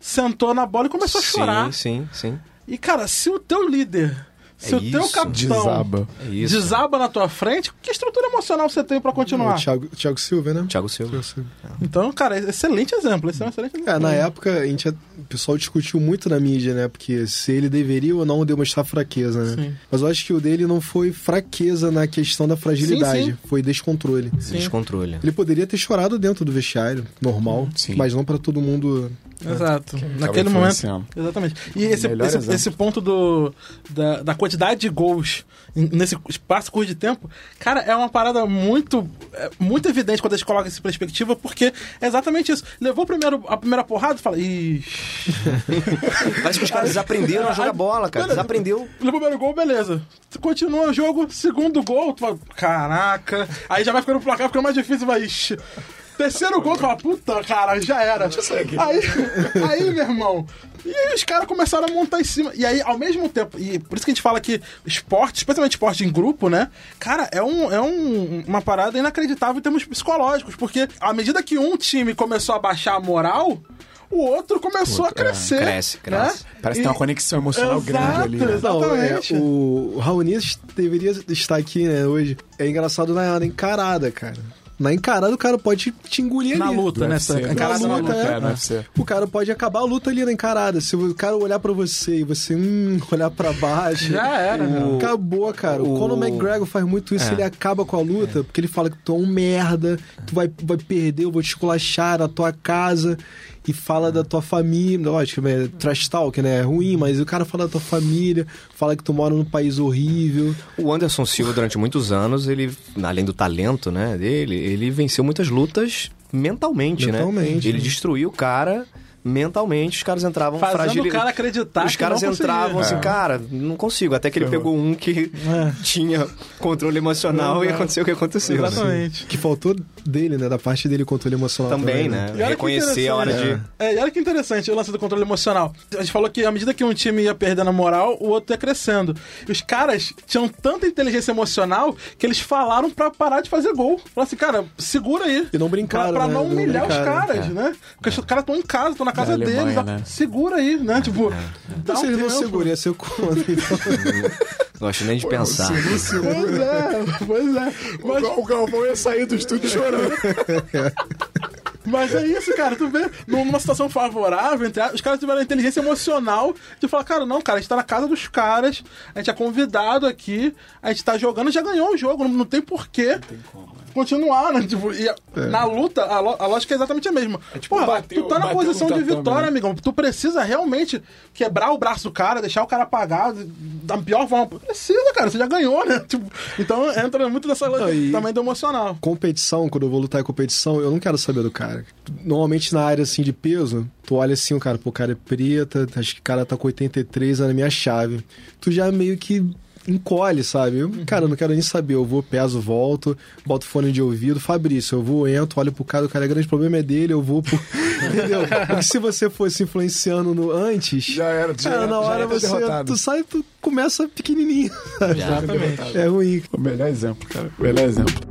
sentou na bola e começou a chorar. Sim, sim, sim. E, cara, se o teu líder, se É o teu isso. capitão Desaba. É isso. desaba na tua frente, que estrutura emocional você tem pra É, continuar? o Thiago, Thiago Silva, né? Thiago Silva. Thiago Silva. Então, cara, excelente exemplo. Esse é um excelente exemplo. É, na época, a gente, o pessoal discutiu muito na mídia, né? Porque se ele deveria ou não demonstrar fraqueza, né? Sim. Mas eu acho que o dele não foi fraqueza na questão da fragilidade, Sim, sim. foi descontrole. Sim. Descontrole. Ele poderia ter chorado dentro do vestiário, normal, Sim. mas não pra todo mundo. Exato. Acaba Naquele momento. influenciando. Exatamente. E esse, esse, esse ponto do, da, da quantidade de gols nesse espaço curto de tempo, cara, é uma parada muito, é, muito evidente quando a gente coloca isso em perspectiva, porque é exatamente isso. Levou primeiro, a primeira porrada e fala, ixi. Parece que os caras desaprenderam a jogar bola, cara. Beleza. Desaprendeu. Levou o primeiro gol, beleza. Continua o jogo, segundo gol, tu fala, caraca. Aí já vai ficando o placar, ficando mais difícil, vai, ixi. Terceiro gol, tu fala, puta, cara, já era. Aí, aí, meu irmão. E aí os caras começaram a montar em cima. E aí, ao mesmo tempo, e por isso que a gente fala que esporte, especialmente esporte em grupo, né? Cara, é, um, é um, uma parada inacreditável em termos psicológicos, porque à medida que um time começou a baixar a moral, o outro começou a crescer. Cresce, né? cresce. Parece que tem uma conexão emocional Exato, grande ali. né? Não, é, Exatamente. o, o Raonias deveria estar aqui, né, hoje. É engraçado na encarada, cara. Na encarada o cara pode te engolir Na ali. luta, né? Essa encarada na luta, luta. é. É. O cara pode acabar a luta ali na encarada. Se o cara olhar pra você e você hum, (laughs) olhar pra baixo. Já era, meu. Acabou, cara. O, O- Conor McGregor faz muito isso, É. ele acaba com a luta, porque ele fala que tu é um merda, tu vai, vai perder, eu vou te esculachar na tua casa. E fala da tua família, lógico, é trash talk, né? É ruim, mas o cara fala da tua família, fala que tu mora num país horrível. O Anderson Silva, durante muitos anos, ele, além do talento né, dele, ele venceu muitas lutas mentalmente, né? Mentalmente, Ele né? destruiu o cara mentalmente, os caras entravam Fazendo fragili- o cara acreditar Os que caras entravam assim, É. cara, não consigo. Até que ele pegou um que É. tinha controle emocional e Exato. aconteceu o que aconteceu. né? Exatamente. Que faltou dele, né? Da parte dele, controle emocional também, Também, né? Que Reconhecer a hora de. interessante. É, e olha que interessante o lance do controle emocional. A gente falou que à medida que um time ia perdendo a moral, o outro ia crescendo. E os caras tinham tanta inteligência emocional que eles falaram pra parar de fazer gol. Falaram assim, cara, segura aí. E não brincaram, Pra, pra né? não Não humilhar os caras, né? Porque os caras estão em casa, estão na casa Da deles. Alemanha, né? Segura aí, né? Tipo, dá Se um ele não segura, ia ser contra. (laughs) Então. Gosto nem de pensar. Pois é, pois é. Mas, O Galvão ia sair do estúdio chorando. (laughs) (laughs) Mas é isso, cara. Tu vê, numa situação favorável, entre os caras tiveram a inteligência emocional de falar, cara, não, cara, a gente tá na casa dos caras, a gente é convidado aqui, a gente tá jogando, já ganhou o jogo, não, não tem porquê continuar, né? Tipo, e a- na luta, a, lo- a lógica é exatamente a mesma. tipo Porra, bater- tu tá na posição de vitória, né? amigão. Tu precisa realmente quebrar o braço do cara, deixar o cara apagado, da pior forma. Precisa, cara, você já ganhou, né? (laughs) Tipo, então entra muito nessa lógica também do emocional. competição, quando eu vou lutar em competição, eu não quero saber do cara. Normalmente na área assim de peso, tu olha assim, o cara, pô, o cara é preta, acho que o cara tá com 83 é na minha chave. Tu já meio que encolhe, sabe? Eu, cara, eu não quero nem saber. Eu vou, peso, volto, boto fone de ouvido. Fabrício, eu vou, entro, olho pro cara, o cara é grande problema é dele, eu vou pro... (laughs) Entendeu? Porque se você fosse influenciando no antes, Já era, já cara, era- na já hora era você, derrotado. tu sai, tu começa pequenininho. (laughs) Exatamente. É ruim. O melhor exemplo, cara. O melhor exemplo.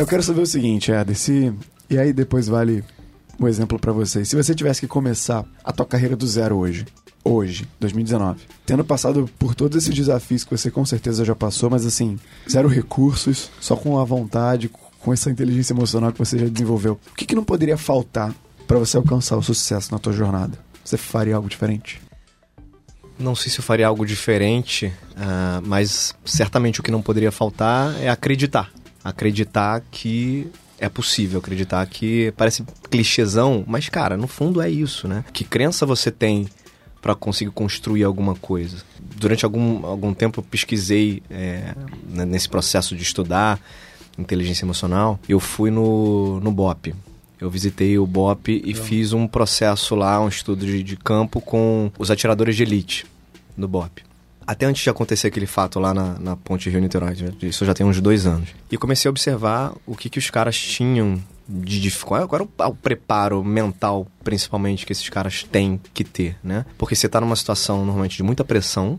Eu quero saber o seguinte, Eder, se... E aí depois vale um exemplo pra vocês. Se você tivesse que começar a tua carreira do zero hoje, hoje, 2019, tendo passado por todos esses desafios que você com certeza já passou, mas assim, zero recursos, só com a vontade, com essa inteligência emocional que você já desenvolveu, o que, que não poderia faltar pra você alcançar o sucesso na tua jornada? Você faria algo diferente? Não sei se eu faria algo diferente, ah, mas certamente o que não poderia faltar é acreditar. Acreditar que é possível, acreditar que parece clichêzão, mas cara, no fundo é isso, né? Que crença você tem para conseguir construir alguma coisa? Durante algum, algum tempo eu pesquisei é, né, nesse processo de estudar inteligência emocional, eu fui no, no BOP. Eu visitei o BOP e fiz um processo lá, um estudo de, de campo com os atiradores de elite do BOP. Até antes de acontecer aquele fato lá na, na Ponte Rio-Niterói, isso já tem uns dois anos. E comecei a observar o que, que os caras tinham de dificuldade. Qual era o, o preparo mental, principalmente, que esses caras têm que ter, né? Porque você tá numa situação, normalmente, de muita pressão,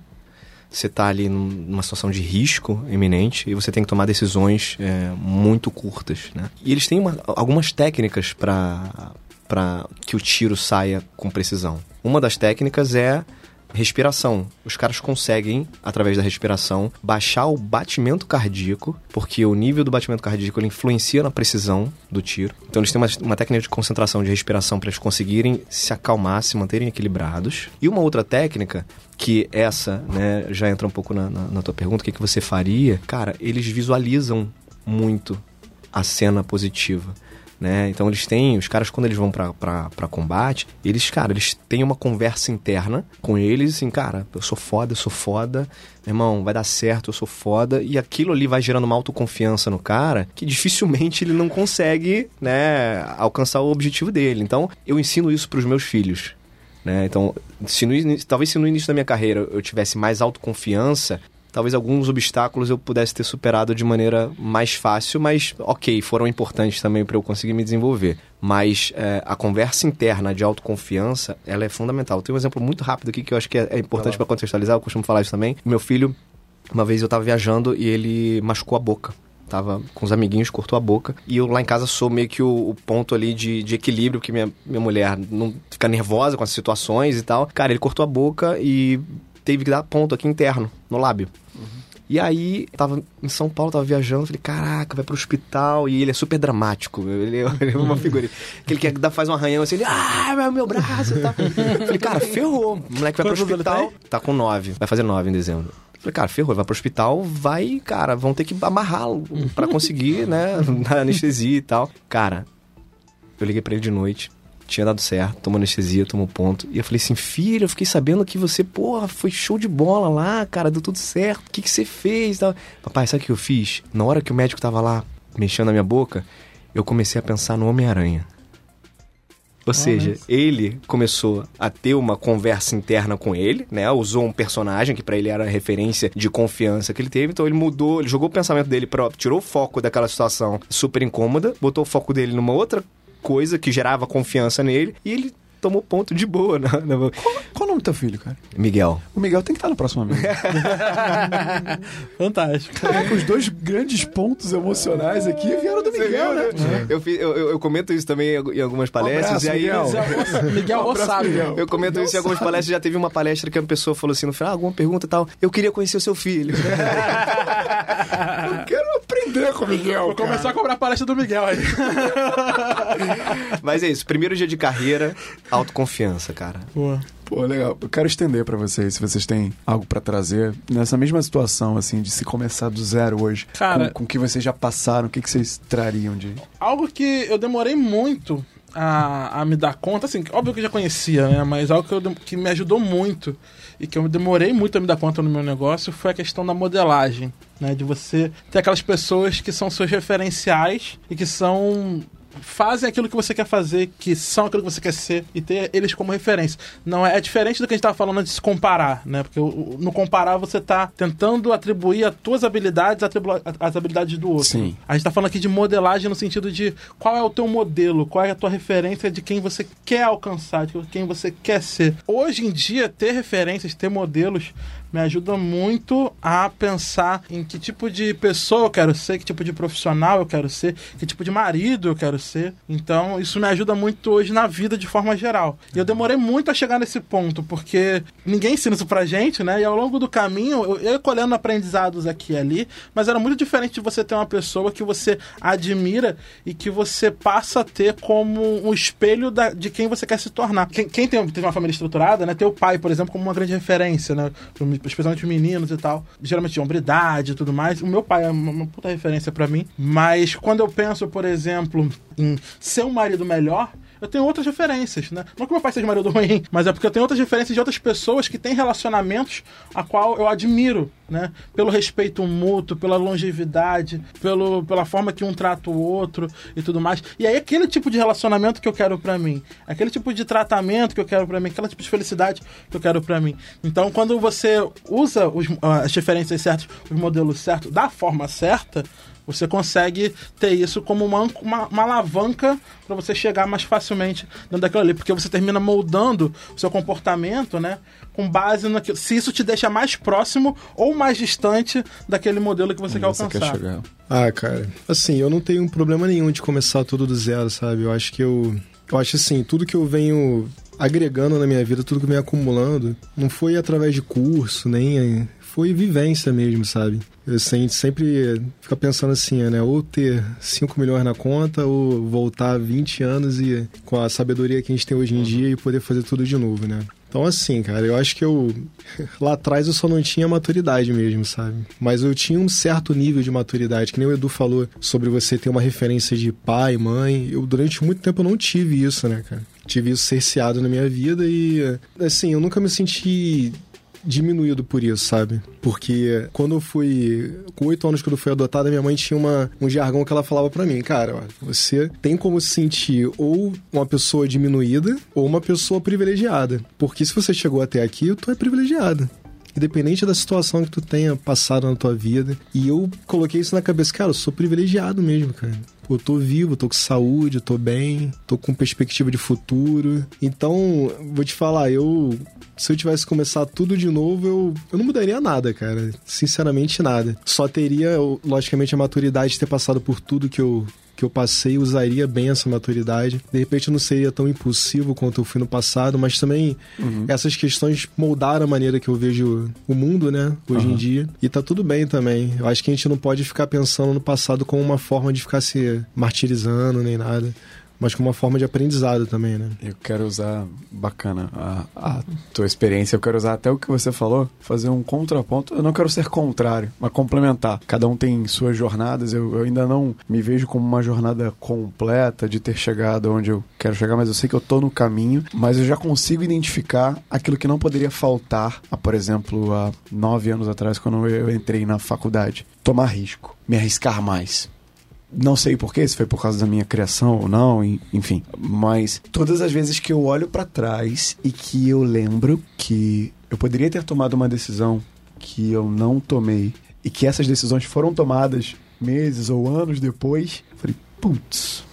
você tá ali num- numa situação de risco iminente e você tem que tomar decisões é, muito curtas, né? E eles têm uma- algumas técnicas para que o tiro saia com precisão. Uma das técnicas é respiração. Os caras conseguem, através da respiração, baixar o batimento cardíaco, porque o nível do batimento cardíaco ele influencia na precisão do tiro. Então eles têm uma, uma técnica de concentração de respiração para eles conseguirem se acalmar, se manterem equilibrados. E uma outra técnica que essa, né, já entra um pouco na, na, na tua pergunta, o que, que você faria? Cara, eles visualizam muito a cena positiva. Né? Então eles têm, os caras quando eles vão pra combate, eles, cara, eles têm uma conversa interna com eles, assim, cara, eu sou foda, eu sou foda, meu irmão, vai dar certo, eu sou foda, e aquilo ali vai gerando uma autoconfiança no cara que dificilmente ele não consegue, né, alcançar o objetivo dele. Então eu ensino isso pros meus filhos. Né? Então, se no, talvez se no início da minha carreira eu tivesse mais autoconfiança, talvez alguns obstáculos eu pudesse ter superado de maneira mais fácil, mas ok, foram importantes também para eu conseguir me desenvolver. Mas é, a conversa interna de autoconfiança, ela é fundamental. Tem um exemplo muito rápido aqui que eu acho que é, é importante para contextualizar, eu costumo falar isso também. Meu filho, uma vez eu tava viajando e ele machucou a boca. Tava com os amiguinhos, cortou a boca. E eu lá em casa sou meio que o, o ponto ali de, de equilíbrio, porque minha, minha mulher não fica nervosa com as situações e tal. Cara, ele cortou a boca e teve que dar ponto aqui interno, no lábio. E aí, tava em São Paulo, tava viajando, falei, caraca, vai pro hospital. E ele é super dramático, ele é, ele é uma figura. Que ele quer dar, faz um arranhão assim, ele, ah, meu, meu braço e tal. Falei, cara, ferrou. O moleque vai pro hospital. Tá com nove, vai fazer nove em dezembro. Falei, cara, ferrou, vai pro hospital, vai, cara, vão ter que amarrá-lo pra conseguir, né, (laughs) na anestesia e tal. Cara, eu liguei pra ele de noite, tinha dado certo, tomou anestesia, tomou ponto. E eu falei assim, filho, eu fiquei sabendo que você, porra, foi show de bola lá, cara, deu tudo certo. O que, que você fez? Papai, sabe o que eu fiz? Na hora que o médico tava lá mexendo na minha boca, eu comecei a pensar no Homem-Aranha. Ou seja, ele começou a ter uma conversa interna com ele, né? Usou um personagem que pra ele era a referência de confiança que ele teve. Então ele mudou, ele jogou o pensamento dele próprio, tirou o foco daquela situação super incômoda, botou o foco dele numa outra coisa que gerava confiança nele e ele tomou ponto de boa. né? Na, (laughs) na... Qual, qual o nome do teu filho, cara? Miguel. O Miguel tem que estar no próximo amigo. (laughs) Fantástico. Caraca, os dois grandes pontos emocionais aqui vieram do Miguel, né? Eu, fiz- eu- eu- eu comento isso também em algumas palestras. abraço, e aí, Miguel. Miguel Um abraço. Miguel. Eu comento isso em algumas palestras. Já teve uma palestra que a pessoa falou assim no final, ah, alguma pergunta e tal. Eu queria conhecer o seu filho. (laughs) Eu quero aprender com o Miguel. Vou começar a cobrar a palestra do Miguel aí. (laughs) Mas é isso. Primeiro dia de carreira, autoconfiança, cara. Boa. Pô, legal. Eu quero estender pra vocês, se vocês têm algo pra trazer nessa mesma situação, assim, de se começar do zero hoje. Cara- com, com o que vocês já passaram, o que, que vocês trariam de. Algo que eu demorei muito a, a me dar conta, assim, óbvio que eu já conhecia, né? Mas algo que, eu que me ajudou muito e que eu demorei muito a me dar conta no meu negócio foi a questão da modelagem, né? De você ter aquelas pessoas que são seus referenciais e que são fazem aquilo que você quer fazer, que são aquilo que você quer ser e ter eles como referência. Não é, é diferente do que a gente estava falando antes de se comparar, né? Porque o- o- no comparar você está tentando atribuir as tuas habilidades às habilidades do outro. Sim. A gente tá falando aqui de modelagem no sentido de qual é o teu modelo, qual é a tua referência de quem você quer alcançar, de quem você quer ser. Hoje em dia, ter referências, ter modelos, me ajuda muito a pensar em que tipo de pessoa eu quero ser, que tipo de profissional eu quero ser, que tipo de marido eu quero ser. Então, isso me ajuda muito hoje na vida de forma geral. E eu demorei muito a chegar nesse ponto, porque ninguém ensina isso pra gente, né? E ao longo do caminho, eu ia colhendo aprendizados aqui e ali, mas era muito diferente de você ter uma pessoa que você admira e que você passa a ter como um espelho da- de quem você quer se tornar. Quem, quem tem, tem uma família estruturada, né? Ter o pai, por exemplo, como uma grande referência, né? Especialmente os meninos e tal. Geralmente de hombridade e tudo mais. O meu pai é uma, uma puta referência pra mim. Mas quando eu penso, por exemplo, em ser um marido melhor, eu tenho outras referências, né? Não que meu pai seja marido ruim, mas é porque eu tenho outras referências de outras pessoas que têm relacionamentos a qual eu admiro, né? Pelo respeito mútuo, pela longevidade, pelo, pela forma que um trata o outro e tudo mais. E aí aquele tipo de relacionamento que eu quero pra mim, aquele tipo de tratamento que eu quero pra mim, aquele tipo de felicidade que eu quero pra mim. Então, quando você usa os- as referências certas, os modelos certos, da forma certa, você consegue ter isso como uma, uma, uma alavanca para você chegar mais facilmente dentro daquilo ali, porque você termina moldando o seu comportamento, né, com base naquilo. Se isso te deixa mais próximo ou mais distante daquele modelo que você quer você alcançar. quer chegar. Ah, cara, assim, eu não tenho problema nenhum de começar tudo do zero, sabe? Eu acho que eu. Eu acho assim, tudo que eu venho agregando na minha vida, tudo que eu venho acumulando, não foi através de curso, nem. Foi vivência mesmo, sabe? Eu sem- sempre fica pensando assim, né? Ou ter 5 milhões na conta, ou voltar 20 anos e com a sabedoria que a gente tem hoje em dia e poder fazer tudo de novo, né? Então, assim, cara, eu acho que eu. (laughs) Lá atrás eu só não tinha maturidade mesmo, sabe? Mas eu tinha um certo nível de maturidade, que nem o Edu falou sobre você ter uma referência de pai, mãe. Eu, durante muito tempo, eu não tive isso, né, cara? Tive isso cerceado na minha vida e, assim, eu nunca me senti diminuído por isso, sabe? Porque quando eu fui. Com oito anos, quando eu fui adotada, minha mãe tinha uma, um jargão que ela falava pra mim: Cara, você tem como se sentir ou uma pessoa diminuída ou uma pessoa privilegiada. Porque se você chegou até aqui, tu é privilegiada. Independente da situação que tu tenha passado na tua vida. E eu coloquei isso na cabeça, cara, eu sou privilegiado mesmo, cara. Eu tô vivo, tô com saúde, tô bem, tô com perspectiva de futuro. Então, vou te falar, eu. Se eu tivesse que começar tudo de novo, eu, eu não mudaria nada, cara. Sinceramente, nada. Só teria, logicamente, a maturidade de ter passado por tudo que eu, que eu passei, usaria bem essa maturidade. De repente eu não seria tão impulsivo quanto eu fui no passado, mas também essas questões moldaram a maneira que eu vejo o mundo, né, hoje em dia. E tá tudo bem também. Eu acho que a gente não pode ficar pensando no passado como uma forma de ficar se martirizando nem nada. Mas como uma forma de aprendizado também, né? Eu quero usar, bacana, a, a tua experiência. Eu quero usar até o que você falou, fazer um contraponto. Eu não quero ser contrário, mas complementar. Cada um tem suas jornadas. Eu, eu ainda não me vejo como uma jornada completa de ter chegado onde eu quero chegar, mas eu sei que eu tô no caminho. Mas eu já consigo identificar aquilo que não poderia faltar, a, por exemplo, há nove anos atrás, quando eu entrei na faculdade. Tomar risco, me arriscar mais. Não sei porquê, se foi por causa da minha criação ou não, en- enfim. Mas todas as vezes que eu olho pra trás e que eu lembro que eu poderia ter tomado uma decisão que eu não tomei e que essas decisões foram tomadas meses ou anos depois, eu falei, putz,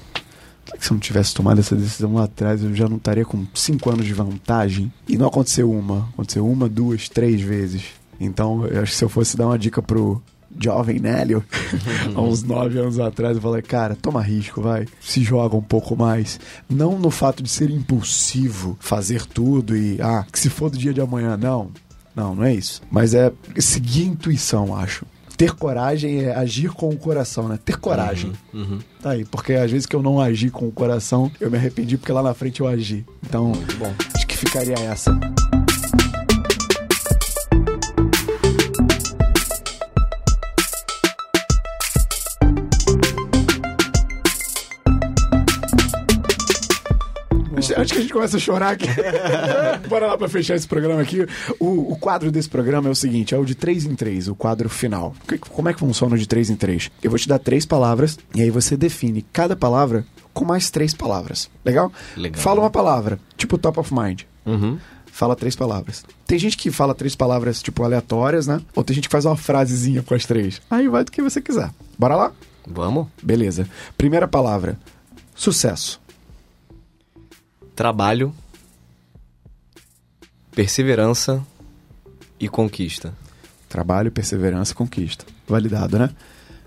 se eu não tivesse tomado essa decisão lá atrás, eu já não estaria com cinco anos de vantagem? E não aconteceu uma, aconteceu uma, duas, três vezes. Então, eu acho que se eu fosse dar uma dica pro jovem Nélio, (laughs) há uns nove anos atrás, eu falei, cara, toma risco, vai. Se joga um pouco mais. Não no fato de ser impulsivo, fazer tudo e, ah, que se for do dia de amanhã, não. Não, não é isso. Mas é seguir a intuição, acho. Ter coragem é agir com o coração, né? Ter coragem. Uhum. Tá aí, porque às vezes que eu não agi com o coração, eu me arrependi porque lá na frente eu agi. Então, bom. acho que ficaria essa. Antes- Antes que a gente comece a chorar aqui, (laughs) bora lá pra fechar esse programa aqui. O, o quadro desse programa é o seguinte: é o de 3 em 3, o quadro final. Que- Como é que funciona o de 3 em 3? Eu vou te dar três palavras e aí você define cada palavra com mais três palavras. Legal? Legal. Fala uma palavra, tipo top of mind. Uhum. Fala três palavras. Tem gente que fala três palavras, tipo, aleatórias, né? Ou tem gente que faz uma frasezinha com as três. Aí vai do que você quiser. Bora lá? Vamos. Beleza. Primeira palavra: sucesso. Trabalho, perseverança e conquista. Trabalho, perseverança, conquista. Validado, né?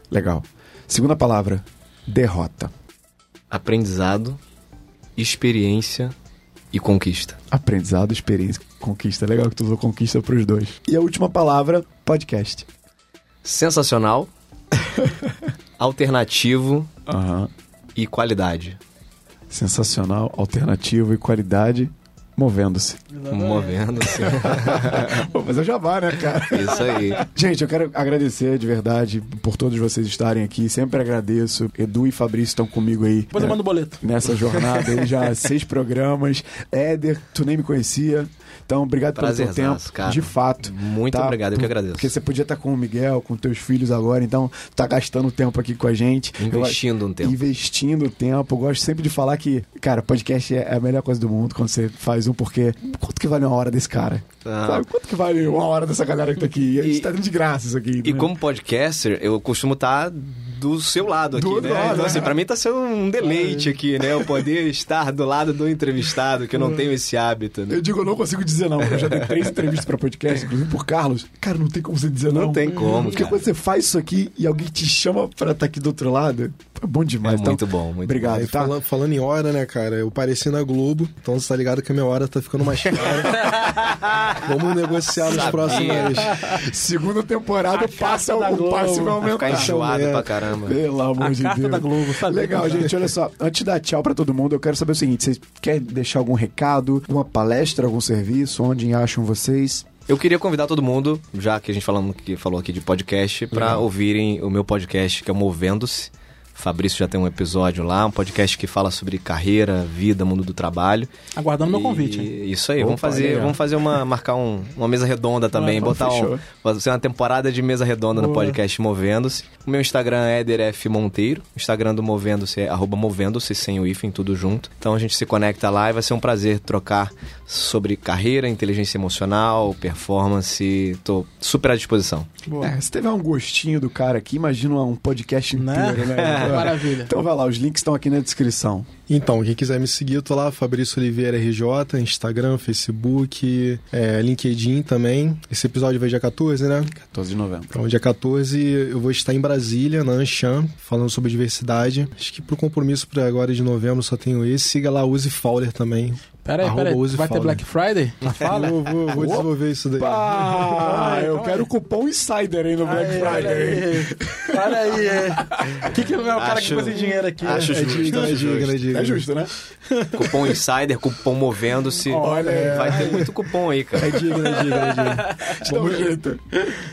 Legal. Segunda palavra: derrota. Aprendizado, experiência e conquista. Aprendizado, experiência, conquista. Legal que tu usou conquista pros dois. E a última palavra: podcast. Sensacional, (laughs) alternativo Aham. e qualidade. Sensacional, alternativo e qualidade. Movendo-se. Movendo-se. (laughs) Mas eu já vá, né, cara? Isso aí. Gente, eu quero agradecer de verdade por todos vocês estarem aqui. Sempre agradeço. Edu e Fabrício estão comigo aí. Depois eu né, mando o boleto. Nessa jornada aí, já seis programas. Éder, tu nem me conhecia. Então, obrigado pelo seu Prazerzaço, tempo. cara. De fato. Muito tá? obrigado, eu que agradeço. Porque você podia estar com o Miguel, com teus filhos agora, então tá gastando tempo aqui com a gente. Investindo um tempo. Investindo tempo. Eu gosto sempre de falar que, cara, podcast é a melhor coisa do mundo quando você faz um, porque quanto que vale uma hora desse cara? Ah. Sabe? Quanto que vale uma hora dessa galera que tá aqui? A gente E- tá dando de graça isso aqui. E né? como podcaster, eu costumo estar do seu lado aqui, Do né? lado, então, né? assim, pra mim tá sendo um deleite aqui, né? Eu poder (laughs) estar do lado do entrevistado, que eu não tenho esse hábito, né? Eu digo, eu não consigo dizer não. Eu já dei três (laughs) entrevistas pra podcast, inclusive por Carlos. Cara, não tem como você dizer não. Não tem como, Porque cara. quando você faz isso aqui e alguém te chama pra estar aqui do outro lado, é bom demais. É Então, muito bom, muito Obrigado, Aí, tá? fala- falando em hora, né, cara? Eu pareci na Globo, então você tá ligado que a minha hora tá ficando mais cara. (laughs) Vamos negociar nos Sabia. próximos. Segunda temporada, A passa, o Globo. passe vai Vai aumentar. ficar enjoado É. pra caramba. Pelo amor A de carta Deus. da Globo, sabe? Legal, gente. Olha só. Antes de dar tchau pra todo mundo, eu quero saber o seguinte: vocês querem deixar algum recado, uma palestra, algum serviço? Onde acham vocês? Eu queria convidar todo mundo, já que a gente falando, que falou aqui de podcast, pra ouvirem o meu podcast, que é o Movendo-se. Fabrício já tem um episódio lá, um podcast que fala sobre carreira, vida, mundo do trabalho. Aguardando meu E- convite. hein? Isso aí, Opa, vamos fazer, legal. vamos fazer uma marcar um- uma mesa redonda também, Ah, botar um, fazer uma temporada de mesa redonda no Boa. podcast Movendo-se. O meu Instagram é EderF Monteiro, o Instagram do Movendo-se é arroba Movendo-se sem o hífen, tudo junto. Então a gente se conecta lá e vai ser um prazer trocar sobre carreira, inteligência emocional, performance. Tô super à disposição. Boa. É, se tiver um gostinho do cara aqui, imagina um podcast Né? inteiro, né? (laughs) Maravilha. Então vai lá, os links estão aqui na descrição. Então, quem quiser me seguir, eu tô lá, Fabrício Oliveira RJ, Instagram, Facebook, é, LinkedIn também. Esse episódio vai dia 14, né? 14 de novembro. Então, dia 14, eu vou estar em Brasília, na Anshan, falando sobre diversidade. Acho que pro compromisso para agora de novembro só tenho esse. Siga lá, use Fowler também. Pera aí, Arroba pera aí. use Vai ter. Black Friday? Na fala? (laughs) Vou, vou, vou desenvolver isso daí. Pá, eu quero cupom Insider aí no Black Friday. aí. Olha aí, (laughs) é. O que, que não é o cara Acho- que pôs dinheiro aqui? acho né? É justo, digno, é acho digno, é justo. digno. É justo, né? Cupom Insider, cupom Movendo-se. Olha, Vai ter muito cupom aí, cara. É digno, é digno, é digno. Um jeito.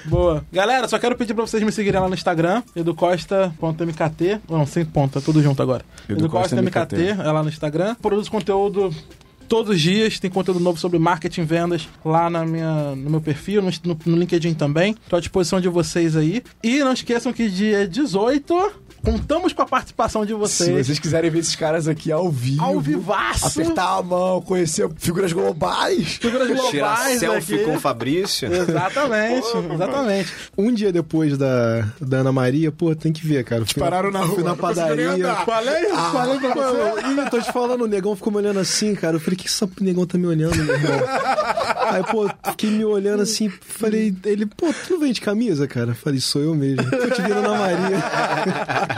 Boa. Galera, só quero pedir pra vocês me seguirem lá no Instagram, educosta.mkt. Não, sem ponta, tudo junto agora. Edu Costa Educosta.mkt, MKT. é lá no Instagram. Produzo conteúdo todos os dias, tem conteúdo novo sobre marketing vendas lá na minha, no meu perfil, no, no- LinkedIn também. Tô à disposição de vocês aí. E não esqueçam que dia 18 Contamos com a participação de Se vocês. vocês quiserem ver esses caras aqui ao vivo, Ao vivaço. apertar a mão, conhecer figuras globais. Figuras Tirar globais selfie aqui. com o Fabrício. Exatamente, exatamente. Um dia depois da, da Ana Maria, pô, tem que ver, cara. Fui pararam na Fui rua, na padaria. Falei, falei pra você. eu, Ih, tô te falando, o negão ficou me olhando assim, cara. Eu falei, que esse negão tá me olhando, meu irmão? (laughs) Aí, pô, fiquei me olhando assim, falei, ele, pô, tu não vem de camisa, cara? Eu falei, sou eu mesmo. Tô te vendo na Maria. (laughs)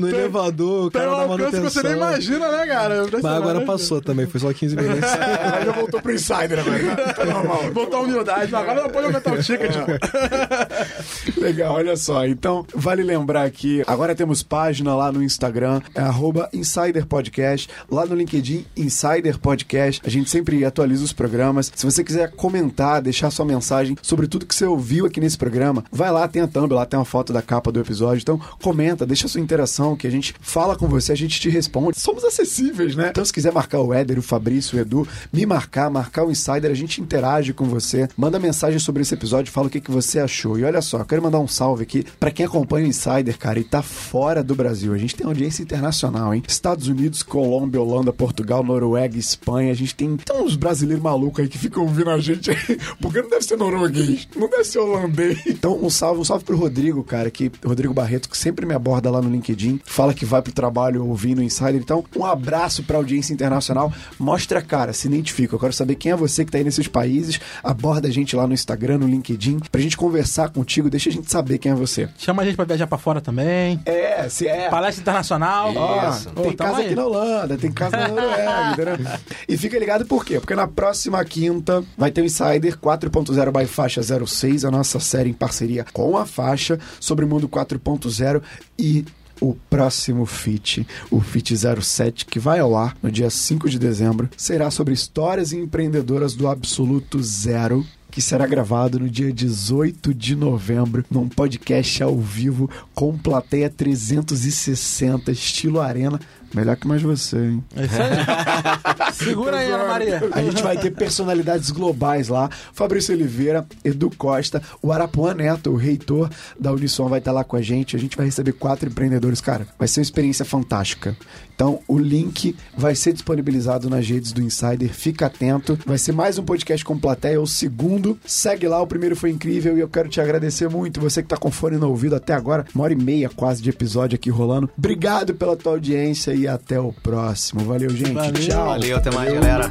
no elevador, o Tem cara um alcance que você nem imagina, né, cara? Mas agora passou também, foi só 15 minutos. (laughs) Agora já voltou pro Insider agora. Tá (laughs) normal. Voltou a humildade, mas agora não pode aumentar o ticket. pô. (laughs) Legal, olha só. Então, vale lembrar que agora temos página lá no Instagram, é arroba Insider Podcast. Lá no LinkedIn, Insider Podcast. A gente sempre atualiza os programas. Se você quiser comentar, deixar sua mensagem sobre tudo que você ouviu aqui nesse programa, vai lá, tem a thumb, lá tem uma foto da capa do episódio. Então, comenta, deixa sua interação, que a gente fala com você, a gente te responde. Somos acessíveis, né? Então, se quiser marcar o Éder, o Fabrício, o Edu, me marcar, marcar o Insider, a gente interage com você, manda mensagem sobre esse episódio, fala o que, que você achou. E olha só, quero mandar um salve aqui pra quem acompanha o Insider, cara, e tá fora do Brasil. A gente tem audiência internacional, hein? Estados Unidos, Colômbia, Holanda, Portugal, Noruega, Espanha. A gente tem, tem uns brasileiros malucos aí que ficam ouvindo a gente aí, (laughs) porque não deve ser norueguês, não deve ser holandês. Então, um salve, um salve pro Rodrigo, cara, que Rodrigo Barreto, que sempre me aborda lá no LinkedIn, fala que vai pro trabalho ouvindo o Insider. Então, um abraço pra audiência internacional. Mostra a cara, se identifica. Eu quero saber quem é você que tá aí nesses países. Aborda a gente lá no Instagram, no LinkedIn, pra gente conversar contigo, deixa a gente saber quem é você. Chama a gente pra viajar pra fora também. É, se é. Palestra internacional. Ó, Isso. tem Ô, casa aí. aqui na Holanda, tem casa na Noruega, (laughs) entendeu? E fica ligado por quê? Porque na próxima quinta vai ter o Insider 4.0 by Faixa 06, a nossa série em parceria com a Faixa sobre o mundo 4.0 e o próximo FIT, o FIT 07, que vai ao ar no dia 5 de dezembro, será sobre histórias empreendedoras do absoluto zero que será gravado no dia 18 de novembro, num podcast ao vivo com plateia 360, estilo arena. Melhor que mais você, hein? É isso aí. (laughs) Segura aí, Ana Maria. A gente vai ter personalidades globais lá. Fabrício Oliveira, Edu Costa, o Arapuã Neto, o reitor da Unisson, vai estar lá com a gente. A gente vai receber quatro empreendedores. Cara, vai ser uma experiência fantástica. Então, o link vai ser disponibilizado nas redes do Insider. Fica atento. Vai ser mais um podcast com plateia, o segundo. Segue lá, o primeiro foi incrível e eu quero te agradecer muito. Você que tá com fone no ouvido até agora, uma hora e meia quase de episódio aqui rolando. Obrigado pela tua audiência e até o próximo. Valeu, gente. Valeu. Tchau. Valeu, até mais, galera.